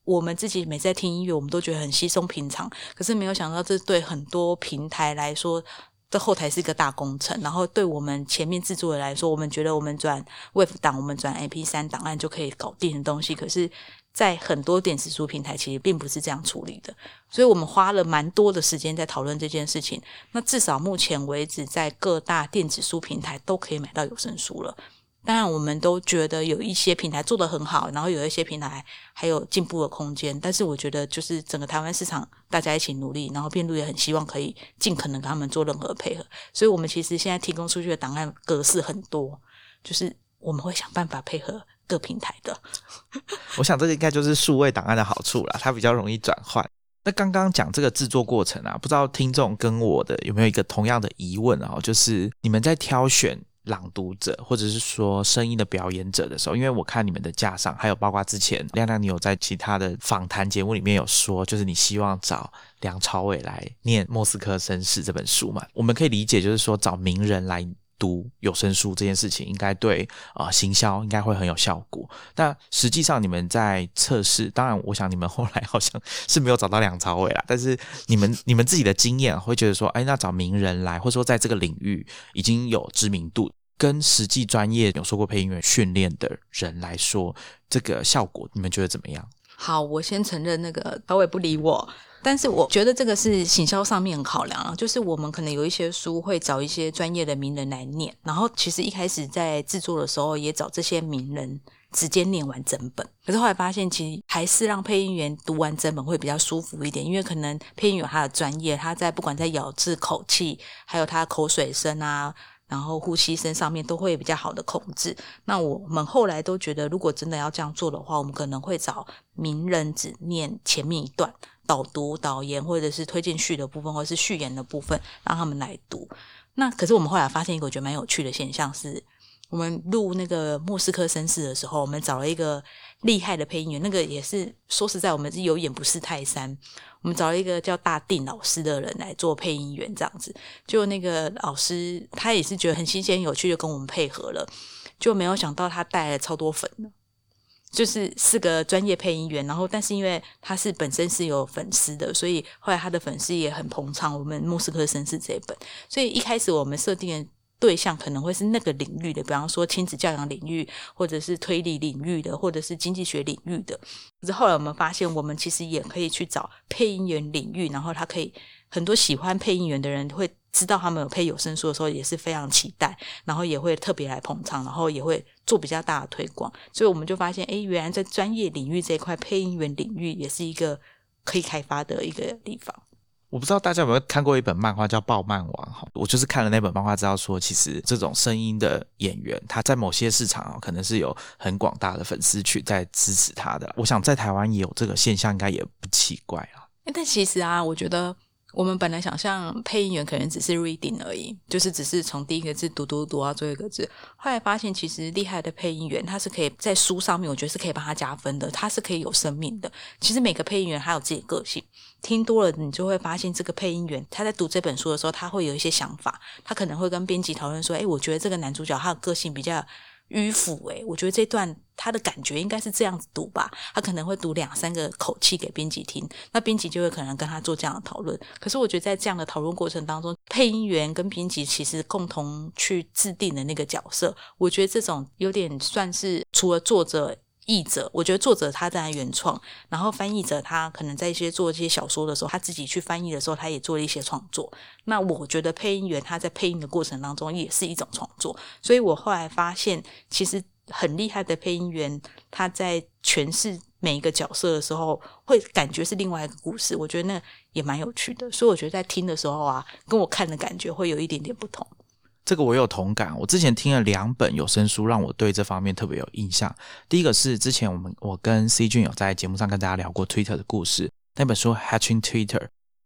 我们自己每在听音乐，我们都觉得很稀松平常，可是没有想到这对很多平台来说。这后台是一个大工程，然后对我们前面制作的来说，我们觉得我们转 WAV 档，我们转 MP 三档案就可以搞定的东西，可是，在很多电子书平台其实并不是这样处理的，所以我们花了蛮多的时间在讨论这件事情。那至少目前为止，在各大电子书平台都可以买到有声书了。当然，我们都觉得有一些平台做得很好，然后有一些平台还有进步的空间。但是，我觉得就是整个台湾市场大家一起努力，然后编录也很希望可以尽可能跟他们做任何配合。所以，我们其实现在提供出去的档案格式很多，就是我们会想办法配合各平台的。我想这个应该就是数位档案的好处了，它比较容易转换。那刚刚讲这个制作过程啊，不知道听众跟我的有没有一个同样的疑问啊？就是你们在挑选。朗读者，或者是说声音的表演者的时候，因为我看你们的架上，还有包括之前亮亮，你有在其他的访谈节目里面有说，就是你希望找梁朝伟来念《莫斯科绅士》这本书嘛？我们可以理解，就是说找名人来读有声书这件事情，应该对啊行销应该会很有效果。但实际上你们在测试，当然，我想你们后来好像是没有找到梁朝伟啦，但是你们 你们自己的经验会觉得说，哎，那找名人来，或者说在这个领域已经有知名度。跟实际专业有受过配音员训练的人来说，这个效果你们觉得怎么样？好，我先承认那个导演不理我，但是我觉得这个是行销上面考量啊，就是我们可能有一些书会找一些专业的名人来念，然后其实一开始在制作的时候也找这些名人直接念完整本，可是后来发现其实还是让配音员读完整本会比较舒服一点，因为可能配音员他的专业，他在不管在咬字、口气，还有他的口水声啊。然后呼吸声上面都会比较好的控制。那我们后来都觉得，如果真的要这样做的话，我们可能会找名人只念前面一段导读、导言，或者是推荐序的部分，或者是序言的部分，让他们来读。那可是我们后来发现一个我觉得蛮有趣的现象是。我们录那个莫斯科绅士的时候，我们找了一个厉害的配音员，那个也是说实在，我们是有眼不识泰山。我们找了一个叫大定老师的人来做配音员，这样子，就那个老师他也是觉得很新鲜有趣，就跟我们配合了，就没有想到他带来超多粉呢，就是是个专业配音员，然后但是因为他是本身是有粉丝的，所以后来他的粉丝也很捧场我们莫斯科绅士这一本，所以一开始我们设定。对象可能会是那个领域的，比方说亲子教养领域，或者是推理领域的，或者是经济学领域的。可是后来我们发现，我们其实也可以去找配音员领域，然后他可以很多喜欢配音员的人会知道他们有配有声书的时候，也是非常期待，然后也会特别来捧场，然后也会做比较大的推广。所以我们就发现，哎，原来在专业领域这一块，配音员领域也是一个可以开发的一个地方。我不知道大家有没有看过一本漫画叫《爆漫王》哈，我就是看了那本漫画，知道说其实这种声音的演员，他在某些市场啊，可能是有很广大的粉丝去在支持他的。我想在台湾也有这个现象，应该也不奇怪啊。但其实啊，我觉得。我们本来想象配音员可能只是 reading 而已，就是只是从第一个字读读读到最后一个字。后来发现，其实厉害的配音员他是可以在书上面，我觉得是可以帮他加分的，他是可以有生命的。其实每个配音员他有自己的个性，听多了你就会发现，这个配音员他在读这本书的时候，他会有一些想法，他可能会跟编辑讨论说：“哎，我觉得这个男主角他的个性比较。”迂腐诶，我觉得这段他的感觉应该是这样子读吧，他可能会读两三个口气给编辑听，那编辑就会可能跟他做这样的讨论。可是我觉得在这样的讨论过程当中，配音员跟编辑其实共同去制定的那个角色，我觉得这种有点算是除了作者。译者，我觉得作者他在原创，然后翻译者他可能在一些做一些小说的时候，他自己去翻译的时候，他也做了一些创作。那我觉得配音员他在配音的过程当中也是一种创作，所以我后来发现，其实很厉害的配音员他在诠释每一个角色的时候，会感觉是另外一个故事。我觉得那也蛮有趣的，所以我觉得在听的时候啊，跟我看的感觉会有一点点不同。这个我有同感。我之前听了两本有声书，让我对这方面特别有印象。第一个是之前我们我跟 C 君有在节目上跟大家聊过 Twitter 的故事，那本书《Hatching Twitter》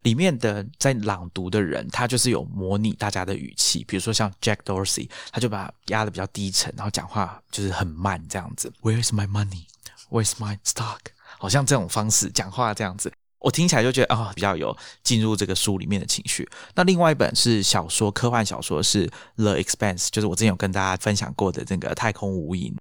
里面的在朗读的人，他就是有模拟大家的语气，比如说像 Jack Dorsey，他就把压的比较低沉，然后讲话就是很慢这样子。Where is my money? Where is my stock? 好像这种方式讲话这样子。我听起来就觉得啊，比较有进入这个书里面的情绪。那另外一本是小说，科幻小说是《The Expanse》，就是我之前有跟大家分享过的那个《太空无垠》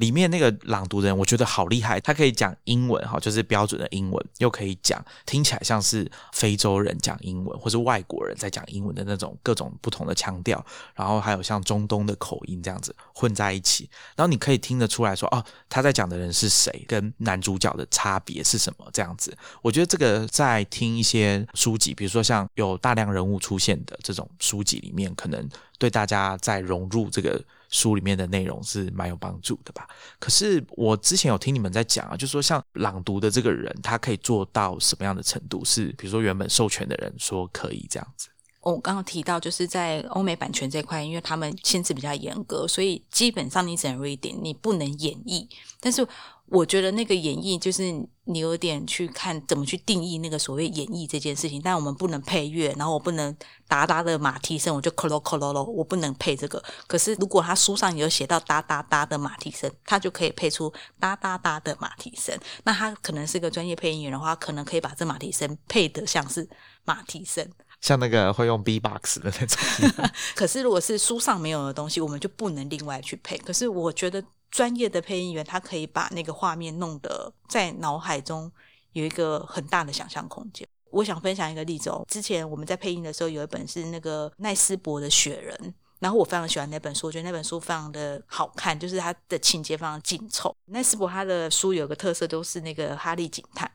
里面那个朗读人，我觉得好厉害，他可以讲英文哈，就是标准的英文，又可以讲听起来像是非洲人讲英文，或是外国人在讲英文的那种各种不同的腔调，然后还有像中东的口音这样子混在一起，然后你可以听得出来说，哦，他在讲的人是谁，跟男主角的差别是什么这样子。我觉得这个在听一些书籍，比如说像有大量人物出现的这种书籍里面，可能对大家在融入这个。书里面的内容是蛮有帮助的吧？可是我之前有听你们在讲啊，就是说像朗读的这个人，他可以做到什么样的程度？是比如说原本授权的人说可以这样子。我刚刚提到，就是在欧美版权这块，因为他们限制比较严格，所以基本上你只能 reading，你不能演绎。但是我觉得那个演绎就是你有点去看怎么去定义那个所谓演绎这件事情。但我们不能配乐，然后我不能哒哒的马蹄声，我就咯咯咯咯咯，我不能配这个。可是如果他书上有写到哒哒哒的马蹄声，他就可以配出哒哒哒的马蹄声。那他可能是个专业配音员的话，可能可以把这马蹄声配得像是马蹄声。像那个会用 B box 的那种，可是如果是书上没有的东西，我们就不能另外去配。可是我觉得专业的配音员，他可以把那个画面弄得在脑海中有一个很大的想象空间。我想分享一个例子哦，之前我们在配音的时候，有一本是那个奈斯伯的《雪人》，然后我非常喜欢那本书，我觉得那本书非常的好看，就是它的情节非常紧凑。奈斯伯他的书有个特色，都是那个哈利警探。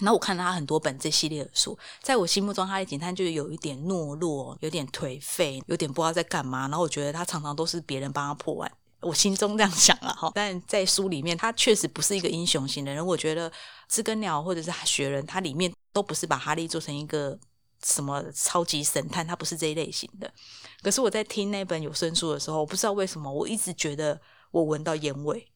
然后我看了他很多本这系列的书，在我心目中，哈利警探就有一点懦弱，有点颓废，有点不知道在干嘛。然后我觉得他常常都是别人帮他破案，我心中这样想了哈。但在书里面，他确实不是一个英雄型的人。我觉得知更鸟或者是雪人，他里面都不是把哈利做成一个什么超级神探，他不是这一类型的。可是我在听那本有声书的时候，我不知道为什么，我一直觉得我闻到烟味。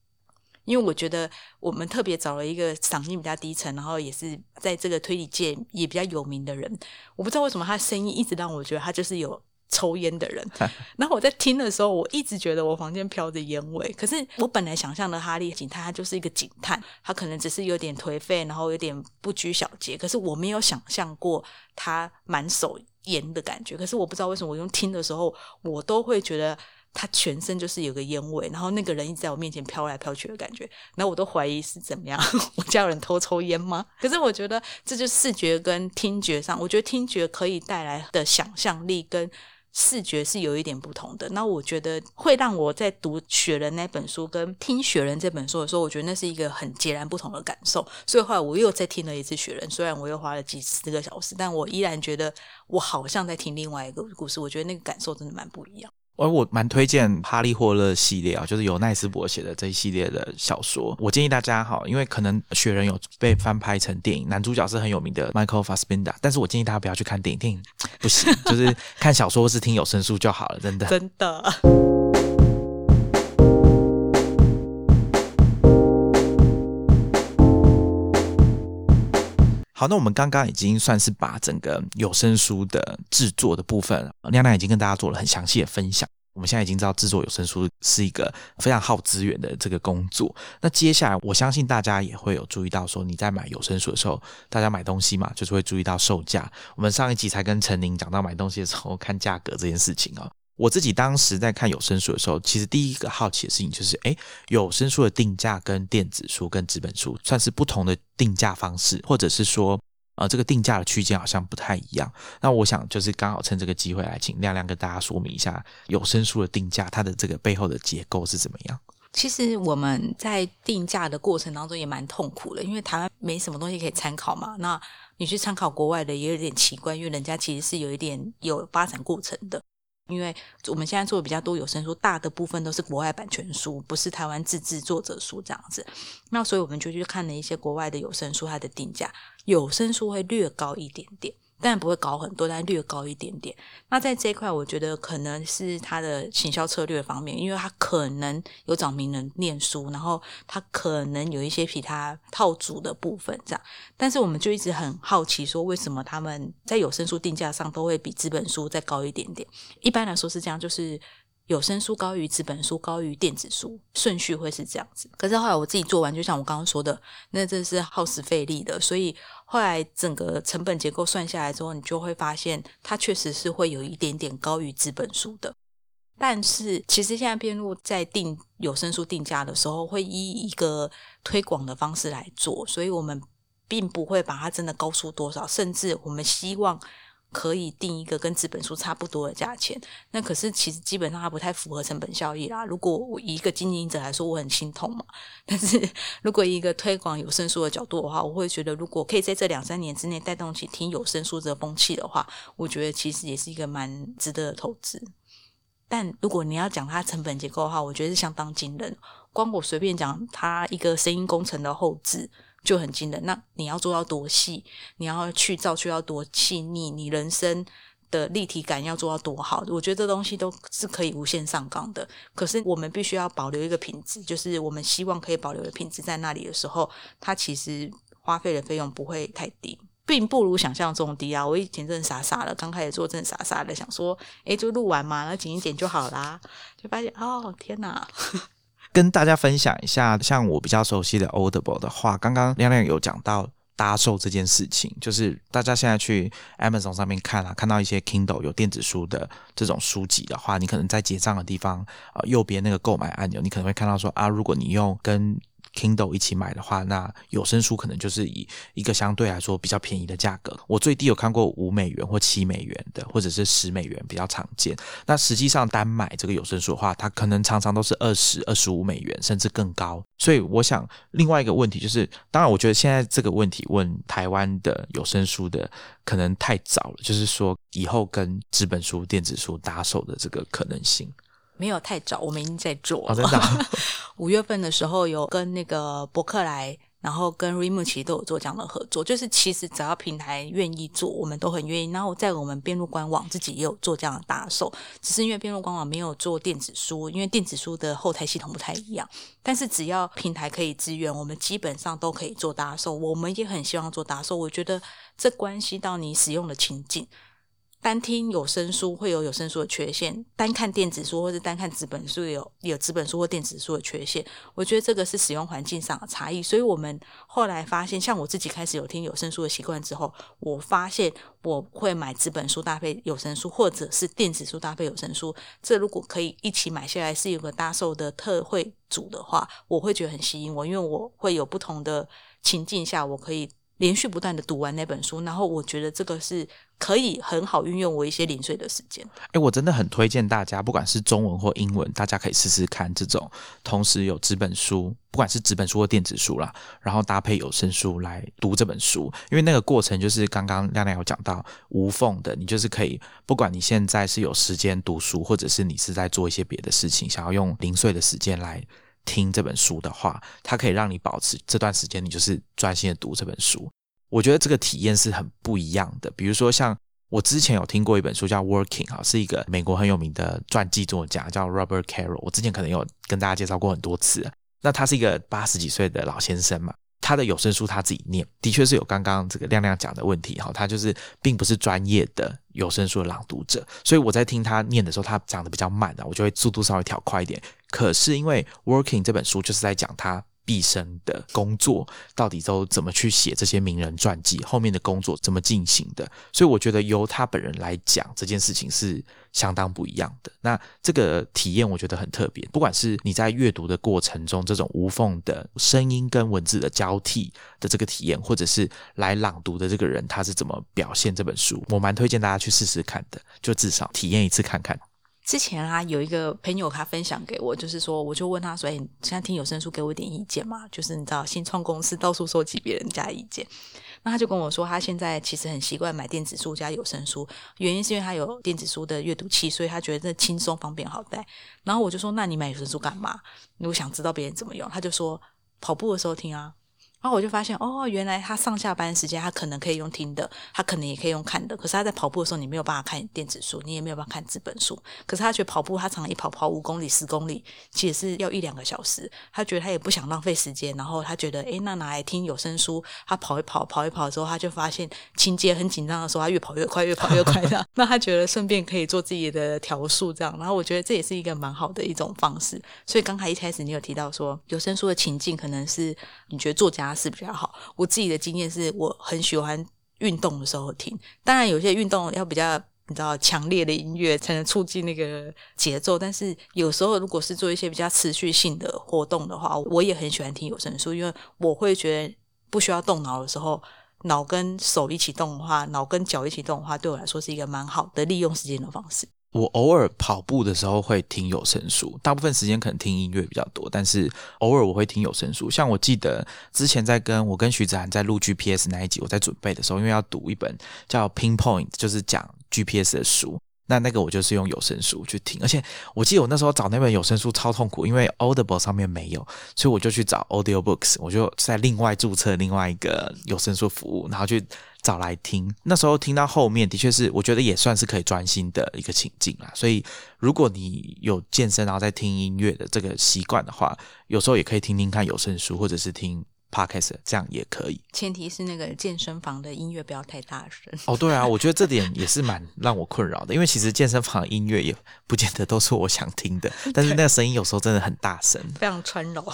因为我觉得我们特别找了一个嗓音比较低沉，然后也是在这个推理界也比较有名的人。我不知道为什么他声音一直让我觉得他就是有抽烟的人。然后我在听的时候，我一直觉得我房间飘着烟味。可是我本来想象的哈利警探，他就是一个警探，他可能只是有点颓废，然后有点不拘小节。可是我没有想象过他满手烟的感觉。可是我不知道为什么我用听的时候，我都会觉得。他全身就是有个烟味，然后那个人一直在我面前飘来飘去的感觉，然后我都怀疑是怎么样，我家有人偷抽烟吗？可是我觉得这就是视觉跟听觉上，我觉得听觉可以带来的想象力跟视觉是有一点不同的。那我觉得会让我在读《雪人》那本书跟听《雪人》这本书的时候，我觉得那是一个很截然不同的感受。所以后来我又再听了一次《雪人》，虽然我又花了几十个小时，但我依然觉得我好像在听另外一个故事。我觉得那个感受真的蛮不一样。而我蛮推荐《哈利·霍勒》系列啊，就是由奈斯伯写的这一系列的小说。我建议大家哈，因为可能《雪人》有被翻拍成电影，男主角是很有名的 Michael Fassbender，但是我建议大家不要去看电影，电影不行，就是看小说或是听有声书就好了，真的。真的。好，那我们刚刚已经算是把整个有声书的制作的部分，亮亮已经跟大家做了很详细的分享。我们现在已经知道制作有声书是一个非常耗资源的这个工作。那接下来，我相信大家也会有注意到，说你在买有声书的时候，大家买东西嘛，就是会注意到售价。我们上一集才跟陈宁讲到买东西的时候看价格这件事情啊。我自己当时在看有声书的时候，其实第一个好奇的事情就是，哎，有声书的定价跟电子书跟纸本书算是不同的定价方式，或者是说，呃，这个定价的区间好像不太一样。那我想就是刚好趁这个机会来请亮亮跟大家说明一下有声书的定价，它的这个背后的结构是怎么样。其实我们在定价的过程当中也蛮痛苦的，因为台湾没什么东西可以参考嘛。那你去参考国外的也有点奇怪，因为人家其实是有一点有发展过程的。因为我们现在做的比较多有声书，大的部分都是国外版权书，不是台湾自制作者书这样子。那所以我们就去看了一些国外的有声书，它的定价有声书会略高一点点。但不会高很多，但略高一点点。那在这一块，我觉得可能是他的行销策略方面，因为他可能有找名人念书，然后他可能有一些其他套组的部分这样。但是我们就一直很好奇，说为什么他们在有声书定价上都会比纸本书再高一点点？一般来说是这样，就是。有声书高于纸本书，高于电子书，顺序会是这样子。可是后来我自己做完，就像我刚刚说的，那真是耗时费力的。所以后来整个成本结构算下来之后，你就会发现它确实是会有一点点高于纸本书的。但是其实现在编路在定有声书定价的时候，会依一个推广的方式来做，所以我们并不会把它真的高出多少，甚至我们希望。可以定一个跟纸本书差不多的价钱，那可是其实基本上它不太符合成本效益啦。如果我以一个经营者来说，我很心痛嘛。但是如果以一个推广有声书的角度的话，我会觉得如果可以在这两三年之内带动起听有声书这个风气的话，我觉得其实也是一个蛮值得的投资。但如果你要讲它成本结构的话，我觉得是相当惊人。光我随便讲它一个声音工程的后置。就很惊人。那你要做到多细？你要去造需要多细腻？你人生的立体感要做到多好？我觉得这东西都是可以无限上纲的。可是我们必须要保留一个品质，就是我们希望可以保留的品质在那里的时候，它其实花费的费用不会太低，并不如想象中低啊！我以前真的傻傻的，刚开始做真的傻傻的，想说，哎，就录完嘛，那剪一剪就好啦，就发现，哦，天哪！跟大家分享一下，像我比较熟悉的 Audible 的话，刚刚亮亮有讲到搭售这件事情，就是大家现在去 Amazon 上面看啊，看到一些 Kindle 有电子书的这种书籍的话，你可能在结账的地方，呃，右边那个购买按钮，你可能会看到说啊，如果你用跟 Kindle 一起买的话，那有声书可能就是以一个相对来说比较便宜的价格。我最低有看过五美元或七美元的，或者是十美元比较常见。那实际上单买这个有声书的话，它可能常常都是二十二十五美元，甚至更高。所以我想，另外一个问题就是，当然，我觉得现在这个问题问台湾的有声书的可能太早了，就是说以后跟纸本书、电子书搭手的这个可能性。没有太早，我们已经在做。真的，五月份的时候有跟那个博客来，然后跟 Remo 其实都有做这样的合作。就是其实只要平台愿意做，我们都很愿意。然后在我们边路官网自己也有做这样的打售，只是因为边路官网没有做电子书，因为电子书的后台系统不太一样。但是只要平台可以支援，我们基本上都可以做打售。我们也很希望做打售，我觉得这关系到你使用的情境。单听有声书会有有声书的缺陷，单看电子书或者单看纸本书有有纸本书或电子书的缺陷。我觉得这个是使用环境上的差异。所以我们后来发现，像我自己开始有听有声书的习惯之后，我发现我会买纸本书搭配有声书，或者是电子书搭配有声书。这如果可以一起买下来，是有个搭售的特惠组的话，我会觉得很吸引我，因为我会有不同的情境下，我可以。连续不断的读完那本书，然后我觉得这个是可以很好运用我一些零碎的时间。哎，我真的很推荐大家，不管是中文或英文，大家可以试试看这种同时有纸本书，不管是纸本书或电子书啦，然后搭配有声书来读这本书，因为那个过程就是刚刚亮亮有讲到无缝的，你就是可以，不管你现在是有时间读书，或者是你是在做一些别的事情，想要用零碎的时间来。听这本书的话，它可以让你保持这段时间，你就是专心的读这本书。我觉得这个体验是很不一样的。比如说，像我之前有听过一本书叫《Working》哈，是一个美国很有名的传记作家叫 Robert Carroll。我之前可能有跟大家介绍过很多次。那他是一个八十几岁的老先生嘛。他的有声书他自己念，的确是有刚刚这个亮亮讲的问题哈，他就是并不是专业的有声书的朗读者，所以我在听他念的时候，他讲的比较慢的，我就会速度稍微调快一点。可是因为《Working》这本书就是在讲他。毕生的工作到底都怎么去写这些名人传记？后面的工作怎么进行的？所以我觉得由他本人来讲这件事情是相当不一样的。那这个体验我觉得很特别，不管是你在阅读的过程中这种无缝的声音跟文字的交替的这个体验，或者是来朗读的这个人他是怎么表现这本书，我蛮推荐大家去试试看的，就至少体验一次看看。之前啊，有一个朋友他分享给我，就是说，我就问他说：“哎，现在听有声书，给我一点意见嘛？就是你知道，新创公司到处收集别人家意见。”那他就跟我说，他现在其实很习惯买电子书加有声书，原因是因为他有电子书的阅读器，所以他觉得这轻松方便好带。然后我就说：“那你买有声书干嘛？我想知道别人怎么用？”他就说：“跑步的时候听啊。”然后我就发现，哦，原来他上下班时间，他可能可以用听的，他可能也可以用看的。可是他在跑步的时候，你没有办法看电子书，你也没有办法看纸本书。可是他觉得跑步，他常常一跑跑五公里、十公里，其实是要一两个小时。他觉得他也不想浪费时间，然后他觉得，诶，那拿来听有声书。他跑一跑，跑一跑的时候，他就发现情节很紧张的时候，他越跑越快，越跑越快这样。那他觉得顺便可以做自己的调速这样。然后我觉得这也是一个蛮好的一种方式。所以刚才一开始你有提到说，有声书的情境可能是你觉得作家是比较好。我自己的经验是我很喜欢运动的时候听，当然有些运动要比较你知道强烈的音乐才能促进那个节奏。但是有时候如果是做一些比较持续性的活动的话，我也很喜欢听有声书，因为我会觉得不需要动脑的时候，脑跟手一起动的话，脑跟脚一起动的话，对我来说是一个蛮好的利用时间的方式。我偶尔跑步的时候会听有声书，大部分时间可能听音乐比较多，但是偶尔我会听有声书。像我记得之前在跟我跟徐子涵在录 GPS 那一集，我在准备的时候，因为要读一本叫 Pinpoint，就是讲 GPS 的书。那那个我就是用有声书去听，而且我记得我那时候找那本有声书超痛苦，因为 Audible 上面没有，所以我就去找 Audio Books，我就在另外注册另外一个有声书服务，然后去找来听。那时候听到后面，的确是我觉得也算是可以专心的一个情境啦。所以如果你有健身然后在听音乐的这个习惯的话，有时候也可以听听看有声书，或者是听。Podcast 这样也可以，前提是那个健身房的音乐不要太大声。哦，对啊，我觉得这点也是蛮让我困扰的，因为其实健身房的音乐也不见得都是我想听的，但是那个声音有时候真的很大声，非常穿扰。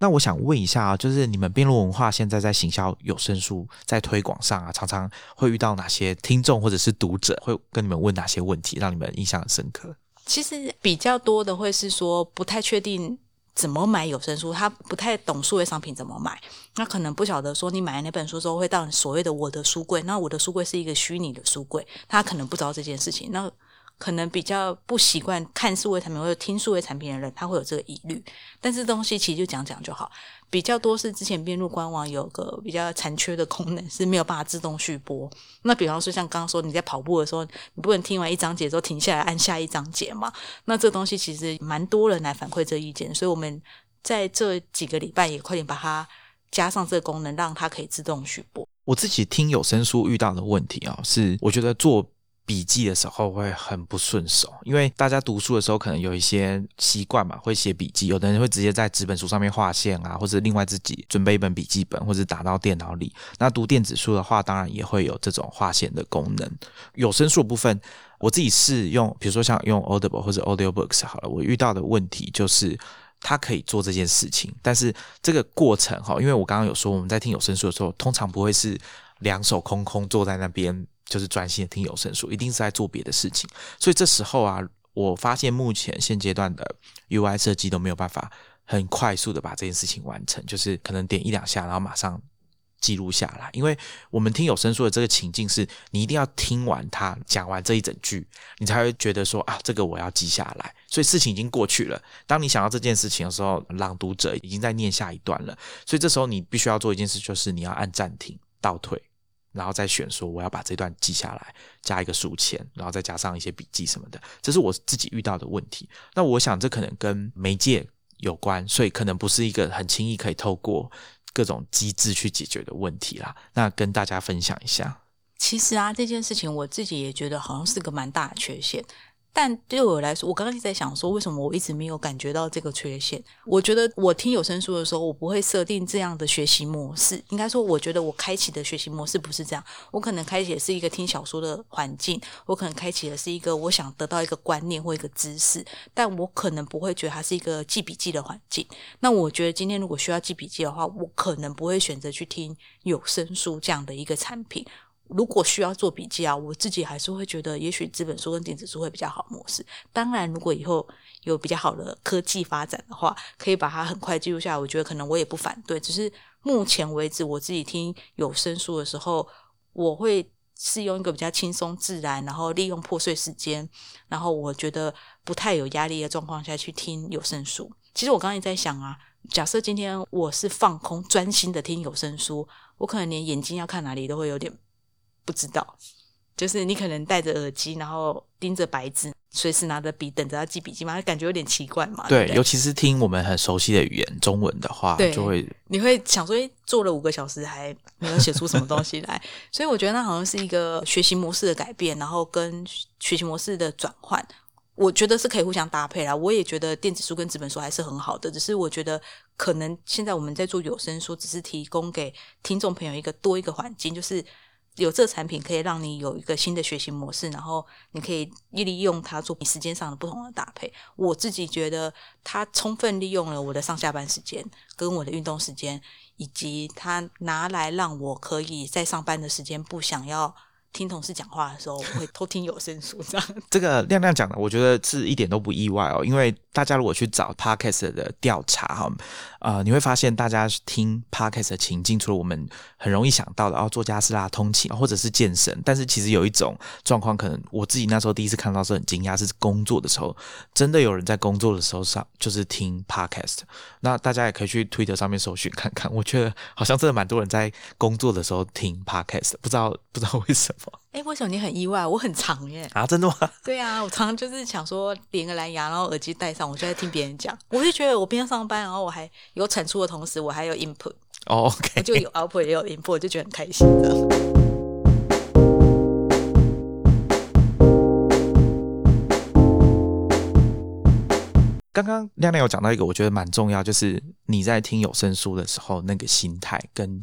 那我想问一下啊，就是你们辩论文化现在在行销有声书在推广上啊，常常会遇到哪些听众或者是读者会跟你们问哪些问题，让你们印象很深刻？其实比较多的会是说不太确定。怎么买有声书？他不太懂数位商品怎么买，那可能不晓得说你买那本书之后会到所谓的我的书柜，那我的书柜是一个虚拟的书柜，他可能不知道这件事情。那可能比较不习惯看数位产品或者听数位产品的人，他会有这个疑虑。但是东西其实就讲讲就好。比较多是之前编入官网有个比较残缺的功能是没有办法自动续播。那比方说像刚刚说你在跑步的时候，你不能听完一章节之后停下来按下一章节嘛？那这东西其实蛮多人来反馈这意见，所以我们在这几个礼拜也快点把它加上这个功能，让它可以自动续播。我自己听有声书遇到的问题啊，是我觉得做。笔记的时候会很不顺手，因为大家读书的时候可能有一些习惯嘛，会写笔记。有的人会直接在纸本书上面划线啊，或者另外自己准备一本笔记本，或者打到电脑里。那读电子书的话，当然也会有这种划线的功能。有声书部分，我自己是用，比如说像用 Audible 或者 Audio Books 好了，我遇到的问题就是它可以做这件事情，但是这个过程哈，因为我刚刚有说我们在听有声书的时候，通常不会是两手空空坐在那边。就是专心的听有声书，一定是在做别的事情。所以这时候啊，我发现目前现阶段的 UI 设计都没有办法很快速的把这件事情完成，就是可能点一两下，然后马上记录下来。因为我们听有声书的这个情境是，你一定要听完他讲完这一整句，你才会觉得说啊，这个我要记下来。所以事情已经过去了。当你想到这件事情的时候，朗读者已经在念下一段了。所以这时候你必须要做一件事，就是你要按暂停，倒退。然后再选说我要把这段记下来，加一个书签，然后再加上一些笔记什么的，这是我自己遇到的问题。那我想这可能跟媒介有关，所以可能不是一个很轻易可以透过各种机制去解决的问题啦。那跟大家分享一下。其实啊，这件事情我自己也觉得好像是个蛮大的缺陷。但对我来说，我刚刚一直在想说，为什么我一直没有感觉到这个缺陷？我觉得我听有声书的时候，我不会设定这样的学习模式。应该说，我觉得我开启的学习模式不是这样。我可能开启的是一个听小说的环境，我可能开启的是一个我想得到一个观念或一个知识，但我可能不会觉得它是一个记笔记的环境。那我觉得今天如果需要记笔记的话，我可能不会选择去听有声书这样的一个产品。如果需要做笔记啊，我自己还是会觉得，也许纸本书跟电子书会比较好模式。当然，如果以后有比较好的科技发展的话，可以把它很快记录下来，我觉得可能我也不反对。只是目前为止，我自己听有声书的时候，我会是用一个比较轻松自然，然后利用破碎时间，然后我觉得不太有压力的状况下去听有声书。其实我刚刚也在想啊，假设今天我是放空专心的听有声书，我可能连眼睛要看哪里都会有点。不知道，就是你可能戴着耳机，然后盯着白纸，随时拿着笔等着要记笔记嘛，感觉有点奇怪嘛。对，尤其是听我们很熟悉的语言中文的话，就会你会想说，哎，做了五个小时还没有写出什么东西来，所以我觉得那好像是一个学习模式的改变，然后跟学习模式的转换，我觉得是可以互相搭配啦。我也觉得电子书跟纸本书还是很好的，只是我觉得可能现在我们在做有声书，只是提供给听众朋友一个多一个环境，就是。有这个产品可以让你有一个新的学习模式，然后你可以利用它做你时间上的不同的搭配。我自己觉得它充分利用了我的上下班时间跟我的运动时间，以及它拿来让我可以在上班的时间不想要听同事讲话的时候，我会偷听有声书这样。这个亮亮讲的，我觉得是一点都不意外哦。因为大家如果去找 podcast 的调查哈，呃，你会发现大家听 podcast 的情境，除了我们很容易想到的哦，做家事啦、通勤或者是健身，但是其实有一种状况，可能我自己那时候第一次看到是很惊讶，是工作的时候，真的有人在工作的时候上就是听 podcast。那大家也可以去 Twitter 上面搜寻看看，我觉得好像真的蛮多人在工作的时候听 podcast，不知道不知道为什么。哎，为什么你很意外？我很长耶！啊，真的吗？对啊，我常常就是想说连个蓝牙，然后耳机戴上，我就在听别人讲。我就觉得我边上班，然后我还有产出的同时，我还有 input。哦，OK，我就有 output 也有 input，我就觉得很开心的。刚刚亮亮有讲到一个，我觉得蛮重要，就是你在听有声书的时候，那个心态跟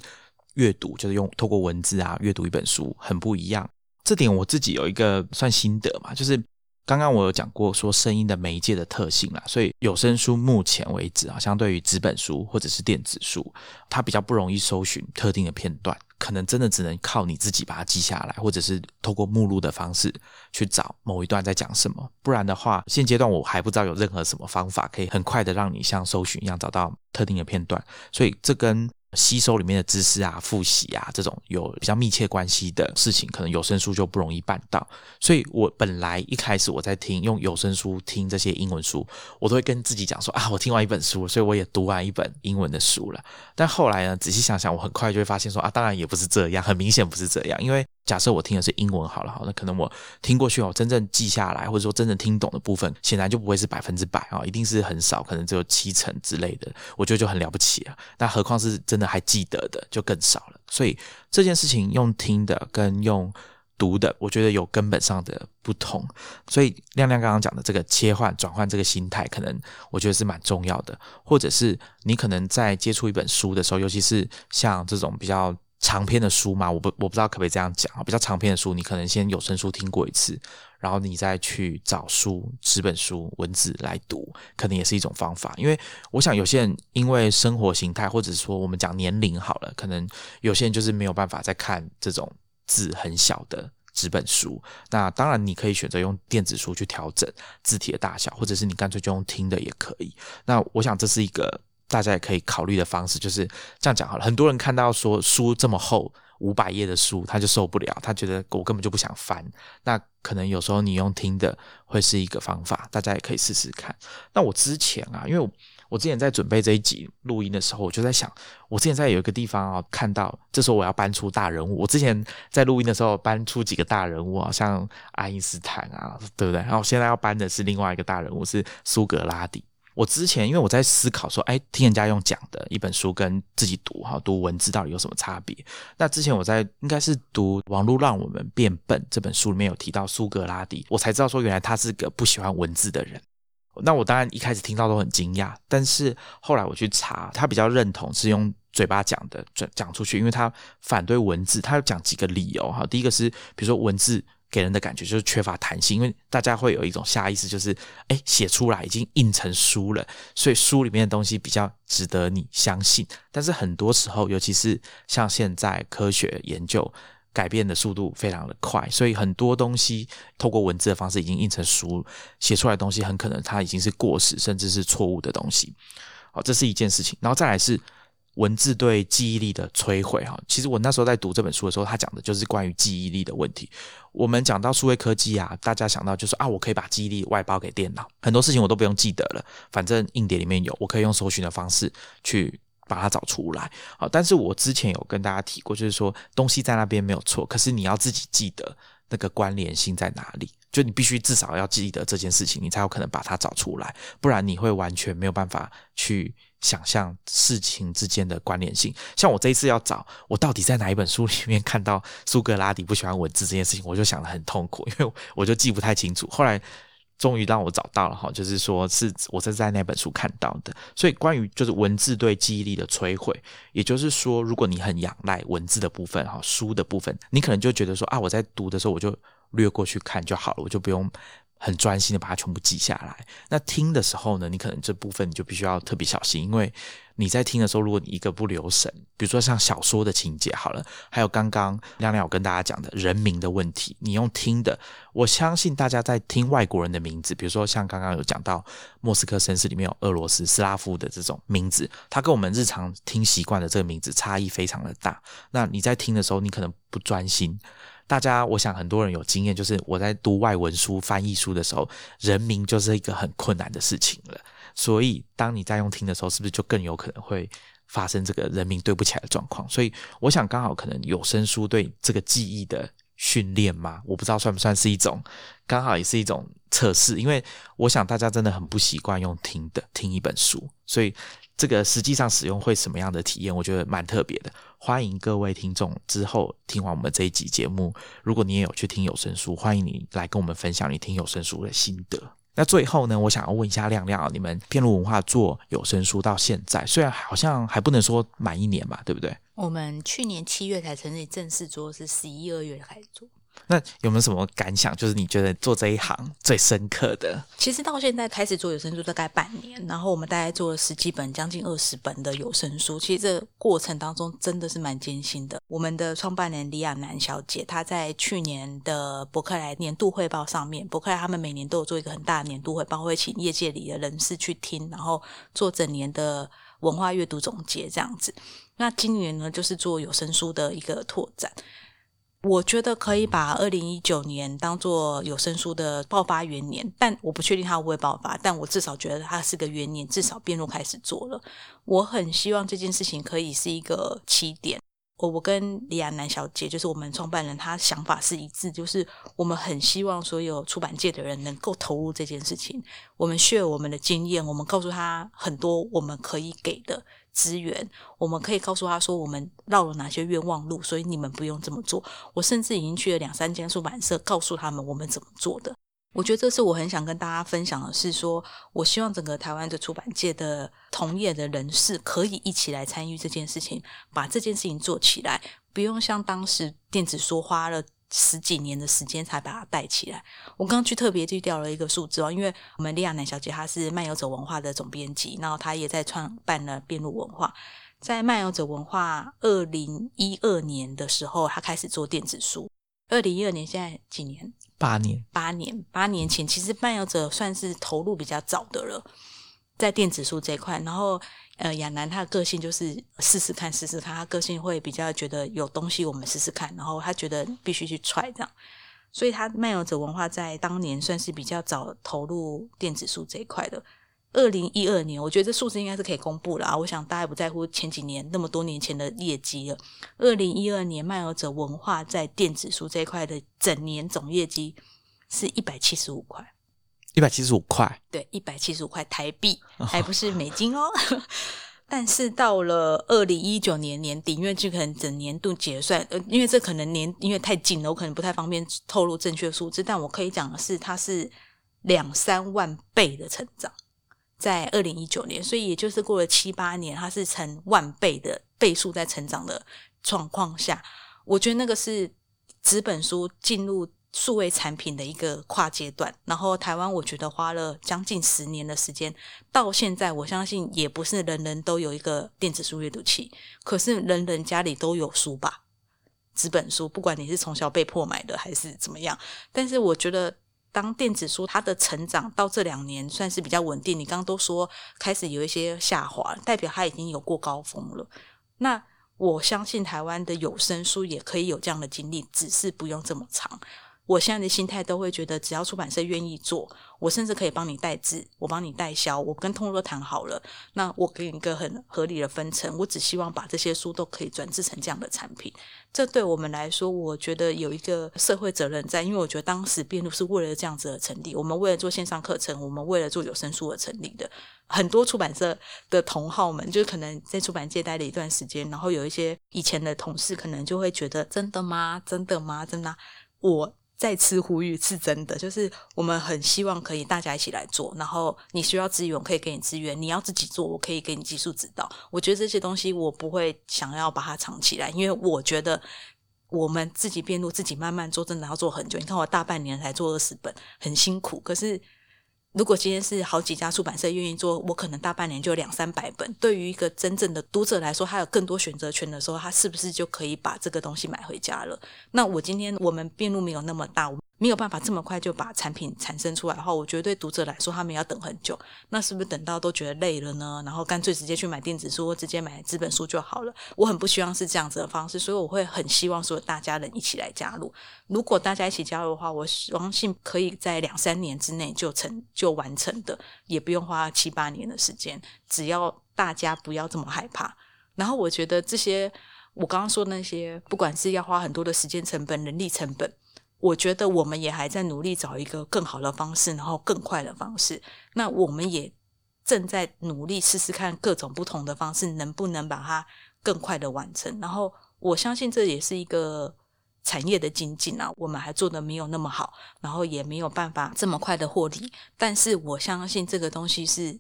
阅读，就是用透过文字啊阅读一本书很不一样。这点我自己有一个算心得嘛，就是刚刚我有讲过说声音的媒介的特性啦，所以有声书目前为止啊，相对于纸本书或者是电子书，它比较不容易搜寻特定的片段，可能真的只能靠你自己把它记下来，或者是透过目录的方式去找某一段在讲什么。不然的话，现阶段我还不知道有任何什么方法可以很快的让你像搜寻一样找到特定的片段，所以这跟。吸收里面的知识啊，复习啊，这种有比较密切关系的事情，可能有声书就不容易办到。所以我本来一开始我在听用有声书听这些英文书，我都会跟自己讲说啊，我听完一本书，所以我也读完一本英文的书了。但后来呢，仔细想想，我很快就会发现说啊，当然也不是这样，很明显不是这样，因为。假设我听的是英文好了，好，那可能我听过去哦，真正记下来或者说真正听懂的部分，显然就不会是百分之百啊，一定是很少，可能只有七成之类的，我觉得就很了不起啊。那何况是真的还记得的，就更少了。所以这件事情用听的跟用读的，我觉得有根本上的不同。所以亮亮刚刚讲的这个切换转换这个心态，可能我觉得是蛮重要的。或者是你可能在接触一本书的时候，尤其是像这种比较。长篇的书嘛，我不我不知道可不可以这样讲啊。比较长篇的书，你可能先有声书听过一次，然后你再去找书纸本书文字来读，可能也是一种方法。因为我想有些人因为生活形态，或者说我们讲年龄好了，可能有些人就是没有办法再看这种字很小的纸本书。那当然你可以选择用电子书去调整字体的大小，或者是你干脆就用听的也可以。那我想这是一个。大家也可以考虑的方式就是这样讲好了。很多人看到说书这么厚，五百页的书，他就受不了，他觉得我根本就不想翻。那可能有时候你用听的会是一个方法，大家也可以试试看。那我之前啊，因为我之前在准备这一集录音的时候，我就在想，我之前在有一个地方啊看到，这时候我要搬出大人物。我之前在录音的时候搬出几个大人物啊，像爱因斯坦啊，对不对？然后现在要搬的是另外一个大人物，是苏格拉底。我之前因为我在思考说，哎，听人家用讲的一本书跟自己读哈读文字到底有什么差别？那之前我在应该是读《网络让我们变笨》这本书里面有提到苏格拉底，我才知道说原来他是个不喜欢文字的人。那我当然一开始听到都很惊讶，但是后来我去查，他比较认同是用嘴巴讲的讲讲出去，因为他反对文字，他有讲几个理由哈。第一个是比如说文字。给人的感觉就是缺乏弹性，因为大家会有一种下意识，就是哎，写出来已经印成书了，所以书里面的东西比较值得你相信。但是很多时候，尤其是像现在科学研究改变的速度非常的快，所以很多东西透过文字的方式已经印成书，写出来的东西很可能它已经是过时，甚至是错误的东西。好，这是一件事情。然后再来是。文字对记忆力的摧毁，哈，其实我那时候在读这本书的时候，他讲的就是关于记忆力的问题。我们讲到数位科技啊，大家想到就是啊，我可以把记忆力外包给电脑，很多事情我都不用记得了，反正硬碟里面有，我可以用搜寻的方式去把它找出来。好，但是我之前有跟大家提过，就是说东西在那边没有错，可是你要自己记得那个关联性在哪里，就你必须至少要记得这件事情，你才有可能把它找出来，不然你会完全没有办法去。想象事情之间的关联性，像我这一次要找我到底在哪一本书里面看到苏格拉底不喜欢文字这件事情，我就想得很痛苦，因为我就记不太清楚。后来终于让我找到了哈，就是说是我是在那本书看到的。所以关于就是文字对记忆力的摧毁，也就是说，如果你很仰赖文字的部分哈，书的部分，你可能就觉得说啊，我在读的时候我就略过去看就好了，我就不用。很专心的把它全部记下来。那听的时候呢，你可能这部分你就必须要特别小心，因为你在听的时候，如果你一个不留神，比如说像小说的情节好了，还有刚刚亮亮有跟大家讲的人名的问题，你用听的，我相信大家在听外国人的名字，比如说像刚刚有讲到莫斯科绅士里面有俄罗斯斯拉夫的这种名字，它跟我们日常听习惯的这个名字差异非常的大。那你在听的时候，你可能不专心。大家，我想很多人有经验，就是我在读外文书、翻译书的时候，人名就是一个很困难的事情了。所以，当你在用听的时候，是不是就更有可能会发生这个人名对不起来的状况？所以，我想刚好可能有声书对这个记忆的训练嘛，我不知道算不算是一种，刚好也是一种测试。因为我想大家真的很不习惯用听的听一本书，所以。这个实际上使用会什么样的体验？我觉得蛮特别的。欢迎各位听众之后听完我们这一集节目，如果你也有去听有声书，欢迎你来跟我们分享你听有声书的心得。那最后呢，我想要问一下亮亮，你们片路文化做有声书到现在，虽然好像还不能说满一年吧，对不对？我们去年七月才成立正式做，是十一二月开始做。那有没有什么感想？就是你觉得做这一行最深刻的？其实到现在开始做有声书大概半年，然后我们大概做了十几本、将近二十本的有声书。其实这过程当中真的是蛮艰辛的。我们的创办人李亚楠小姐，她在去年的伯克莱年度汇报上面，伯克莱他们每年都有做一个很大的年度汇报，会请业界里的人士去听，然后做整年的文化阅读总结这样子。那今年呢，就是做有声书的一个拓展。我觉得可以把二零一九年当做有声书的爆发元年，但我不确定它会不会爆发，但我至少觉得它是个元年，至少辩论开始做了。我很希望这件事情可以是一个起点。我我跟李亚楠小姐，就是我们创办人，她想法是一致，就是我们很希望所有出版界的人能够投入这件事情。我们 share 我们的经验，我们告诉他很多我们可以给的。资源，我们可以告诉他说，我们绕了哪些冤枉路，所以你们不用这么做。我甚至已经去了两三间出版社，告诉他们我们怎么做的。我觉得这是我很想跟大家分享的，是说我希望整个台湾的出版界的同业的人士可以一起来参与这件事情，把这件事情做起来，不用像当时电子书花了。十几年的时间才把它带起来。我刚刚去特别去调了一个数字哦，因为我们莉亚南小姐她是漫游者文化的总编辑，然后她也在创办了边路文化。在漫游者文化二零一二年的时候，她开始做电子书。二零一二年现在几年？八年。八年，八年前其实漫游者算是投入比较早的了，在电子书这一块，然后。呃，亚楠他的个性就是试试看，试试看。他个性会比较觉得有东西，我们试试看。然后他觉得必须去踹这样，所以他漫游者文化在当年算是比较早投入电子书这一块的。二零一二年，我觉得这数字应该是可以公布了啊。我想大家不在乎前几年那么多年前的业绩了。二零一二年漫游者文化在电子书这一块的整年总业绩是一百七十五块。一百七十五块，对，一百七十五块台币，还不是美金哦。但是到了二零一九年年底，因为这可能整年度结算，呃，因为这可能年因为太近了，我可能不太方便透露正确数字。但我可以讲的是，它是两三万倍的成长，在二零一九年，所以也就是过了七八年，它是成万倍的倍数在成长的状况下，我觉得那个是纸本书进入。数位产品的一个跨阶段，然后台湾我觉得花了将近十年的时间，到现在我相信也不是人人都有一个电子书阅读器，可是人人家里都有书吧，纸本书，不管你是从小被迫买的还是怎么样，但是我觉得当电子书它的成长到这两年算是比较稳定，你刚刚都说开始有一些下滑，代表它已经有过高峰了，那我相信台湾的有声书也可以有这样的经历，只是不用这么长。我现在的心态都会觉得，只要出版社愿意做，我甚至可以帮你代字，我帮你代销，我跟通路谈好了，那我给你一个很合理的分成。我只希望把这些书都可以转制成这样的产品。这对我们来说，我觉得有一个社会责任在，因为我觉得当时编路是为了这样子而成立。我们为了做线上课程，我们为了做有声书而成立的。很多出版社的同好们，就是可能在出版界待了一段时间，然后有一些以前的同事，可能就会觉得：真的吗？真的吗？真的？我。再次呼吁是真的，就是我们很希望可以大家一起来做。然后你需要资源，我可以给你资源；你要自己做，我可以给你技术指导。我觉得这些东西我不会想要把它藏起来，因为我觉得我们自己变路，自己慢慢做，真的要做很久。你看我大半年才做二十本，很辛苦。可是如果今天是好几家出版社愿意做，我可能大半年就两三百本。对于一个真正的读者来说，他有更多选择权的时候，他是不是就可以把这个东西买回家了？那我今天我们变路没有那么大。没有办法这么快就把产品产生出来的话，我觉得对读者来说，他们要等很久。那是不是等到都觉得累了呢？然后干脆直接去买电子书，或直接买纸本书就好了？我很不希望是这样子的方式，所以我会很希望说大家能一起来加入。如果大家一起加入的话，我相信可以在两三年之内就成就完成的，也不用花七八年的时间。只要大家不要这么害怕。然后我觉得这些我刚刚说那些，不管是要花很多的时间成本、人力成本。我觉得我们也还在努力找一个更好的方式，然后更快的方式。那我们也正在努力试试看各种不同的方式，能不能把它更快的完成。然后我相信这也是一个产业的精进啊。我们还做的没有那么好，然后也没有办法这么快的获利。但是我相信这个东西是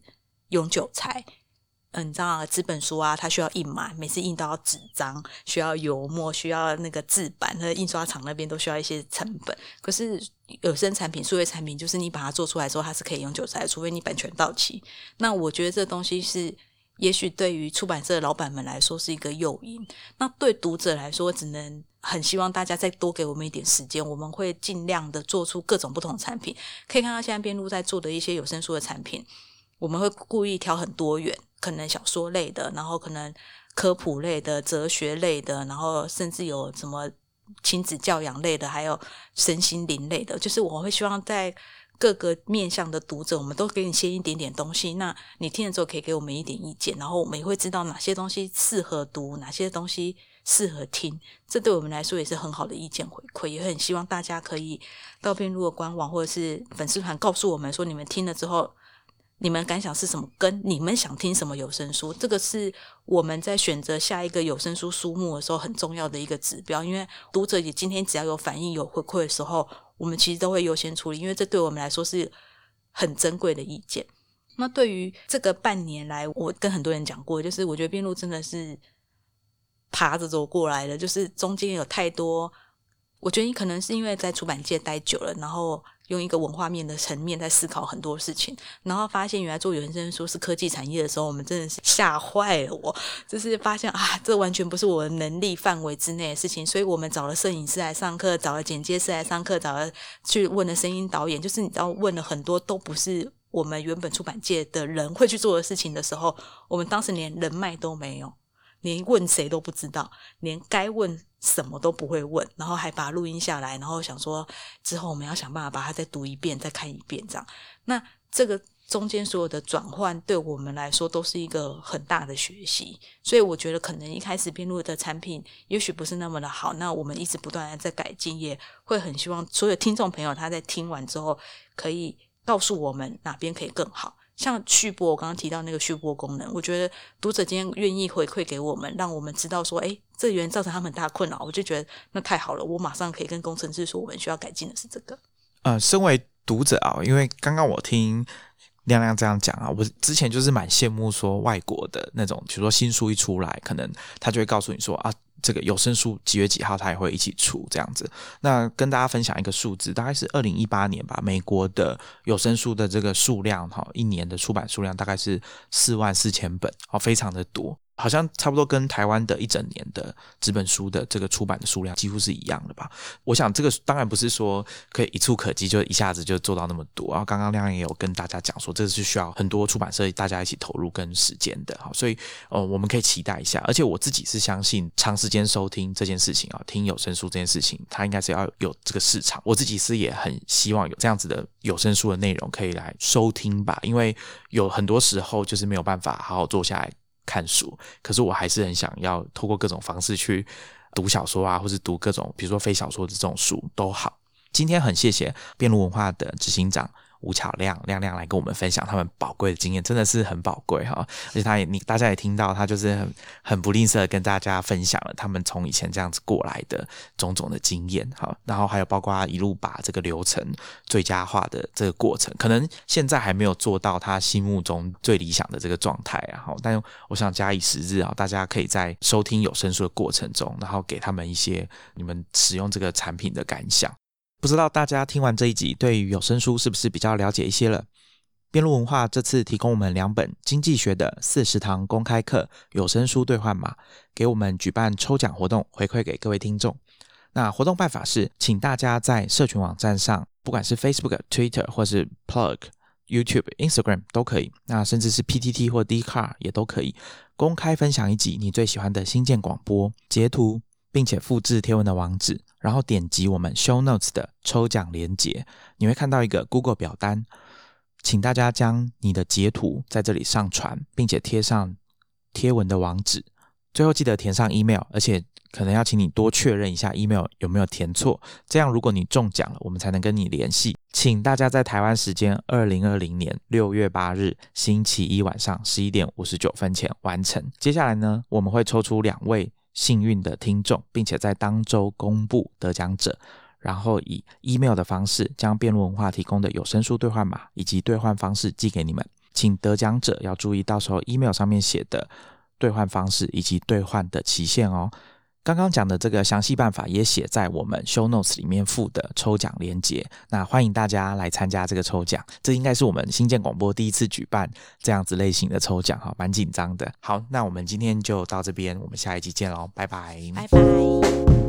永久财。嗯，你知道纸本书啊，它需要印嘛，每次印都要纸张，需要油墨，需要那个字版，那印刷厂那边都需要一些成本。可是有声产品、数位产品，就是你把它做出来之后，它是可以永久在，除非你版权到期。那我觉得这东西是，也许对于出版社的老板们来说是一个诱因，那对读者来说，只能很希望大家再多给我们一点时间，我们会尽量的做出各种不同产品。可以看到现在边路在做的一些有声书的产品，我们会故意挑很多元。可能小说类的，然后可能科普类的、哲学类的，然后甚至有什么亲子教养类的，还有身心灵类的。就是我会希望在各个面向的读者，我们都给你先一点点东西。那你听了之后，可以给我们一点意见，然后我们也会知道哪些东西适合读，哪些东西适合听。这对我们来说也是很好的意见回馈，也很希望大家可以到边路的官网或者是粉丝团告诉我们说，你们听了之后。你们感想是什么？跟你们想听什么有声书？这个是我们在选择下一个有声书书目的时候很重要的一个指标。因为读者也今天只要有反应、有回馈的时候，我们其实都会优先处理，因为这对我们来说是很珍贵的意见。那对于这个半年来，我跟很多人讲过，就是我觉得边路真的是爬着走过来的，就是中间有太多。我觉得你可能是因为在出版界待久了，然后。用一个文化面的层面在思考很多事情，然后发现原来做原声书是科技产业的时候，我们真的是吓坏了我。就是发现啊，这完全不是我的能力范围之内的事情，所以我们找了摄影师来上课，找了剪接师来上课，找了去问了声音导演，就是你知道问了很多都不是我们原本出版界的人会去做的事情的时候，我们当时连人脉都没有。连问谁都不知道，连该问什么都不会问，然后还把录音下来，然后想说之后我们要想办法把它再读一遍、再看一遍，这样。那这个中间所有的转换，对我们来说都是一个很大的学习。所以我觉得，可能一开始编录的产品也许不是那么的好，那我们一直不断的在改进，也会很希望所有听众朋友他在听完之后，可以告诉我们哪边可以更好。像续播，我刚刚提到那个续播功能，我觉得读者今天愿意回馈给我们，让我们知道说，哎，这原因造成他们很大困扰，我就觉得那太好了，我马上可以跟工程师说，我们需要改进的是这个。呃，身为读者啊，因为刚刚我听亮亮这样讲啊，我之前就是蛮羡慕说外国的那种，比如说新书一出来，可能他就会告诉你说啊。这个有声书几月几号，它也会一起出这样子。那跟大家分享一个数字，大概是二零一八年吧，美国的有声书的这个数量哈，一年的出版数量大概是四万四千本，哦，非常的多。好像差不多跟台湾的一整年的纸本书的这个出版的数量几乎是一样的吧？我想这个当然不是说可以一触可及，就一下子就做到那么多。然后刚刚亮也有跟大家讲说，这个是需要很多出版社大家一起投入跟时间的哈。所以呃，我们可以期待一下。而且我自己是相信长时间收听这件事情啊，听有声书这件事情，它应该是要有这个市场。我自己是也很希望有这样子的有声书的内容可以来收听吧，因为有很多时候就是没有办法好好坐下来。看书，可是我还是很想要透过各种方式去读小说啊，或是读各种比如说非小说的这种书都好。今天很谢谢辩路文化的执行长吴巧亮亮亮来跟我们分享他们宝贵的经验，真的是很宝贵哈。而且他也你大家也听到，他就是很很不吝啬跟大家分享了他们从以前这样子过来的种种的经验哈。然后还有包括一路把这个流程最佳化的这个过程，可能现在还没有做到他心目中最理想的这个状态啊。好，但我想假以时日啊，大家可以在收听有声书的过程中，然后给他们一些你们使用这个产品的感想。不知道大家听完这一集，对于有声书是不是比较了解一些了？边路文化这次提供我们两本经济学的四十堂公开课有声书兑换码，给我们举办抽奖活动，回馈给各位听众。那活动办法是，请大家在社群网站上，不管是 Facebook、Twitter 或是 Plug、YouTube、Instagram 都可以，那甚至是 PTT 或 d c a r 也都可以，公开分享一集你最喜欢的新建广播截图。并且复制贴文的网址，然后点击我们 Show Notes 的抽奖链接，你会看到一个 Google 表单，请大家将你的截图在这里上传，并且贴上贴文的网址，最后记得填上 email，而且可能要请你多确认一下 email 有没有填错，这样如果你中奖了，我们才能跟你联系。请大家在台湾时间二零二零年六月八日星期一晚上十一点五十九分前完成。接下来呢，我们会抽出两位。幸运的听众，并且在当周公布得奖者，然后以 email 的方式将辩论文化提供的有声书兑换码以及兑换方式寄给你们。请得奖者要注意，到时候 email 上面写的兑换方式以及兑换的期限哦。刚刚讲的这个详细办法也写在我们 show notes 里面附的抽奖链接，那欢迎大家来参加这个抽奖。这应该是我们新建广播第一次举办这样子类型的抽奖，哈，蛮紧张的。好，那我们今天就到这边，我们下一集见喽，拜拜，拜拜。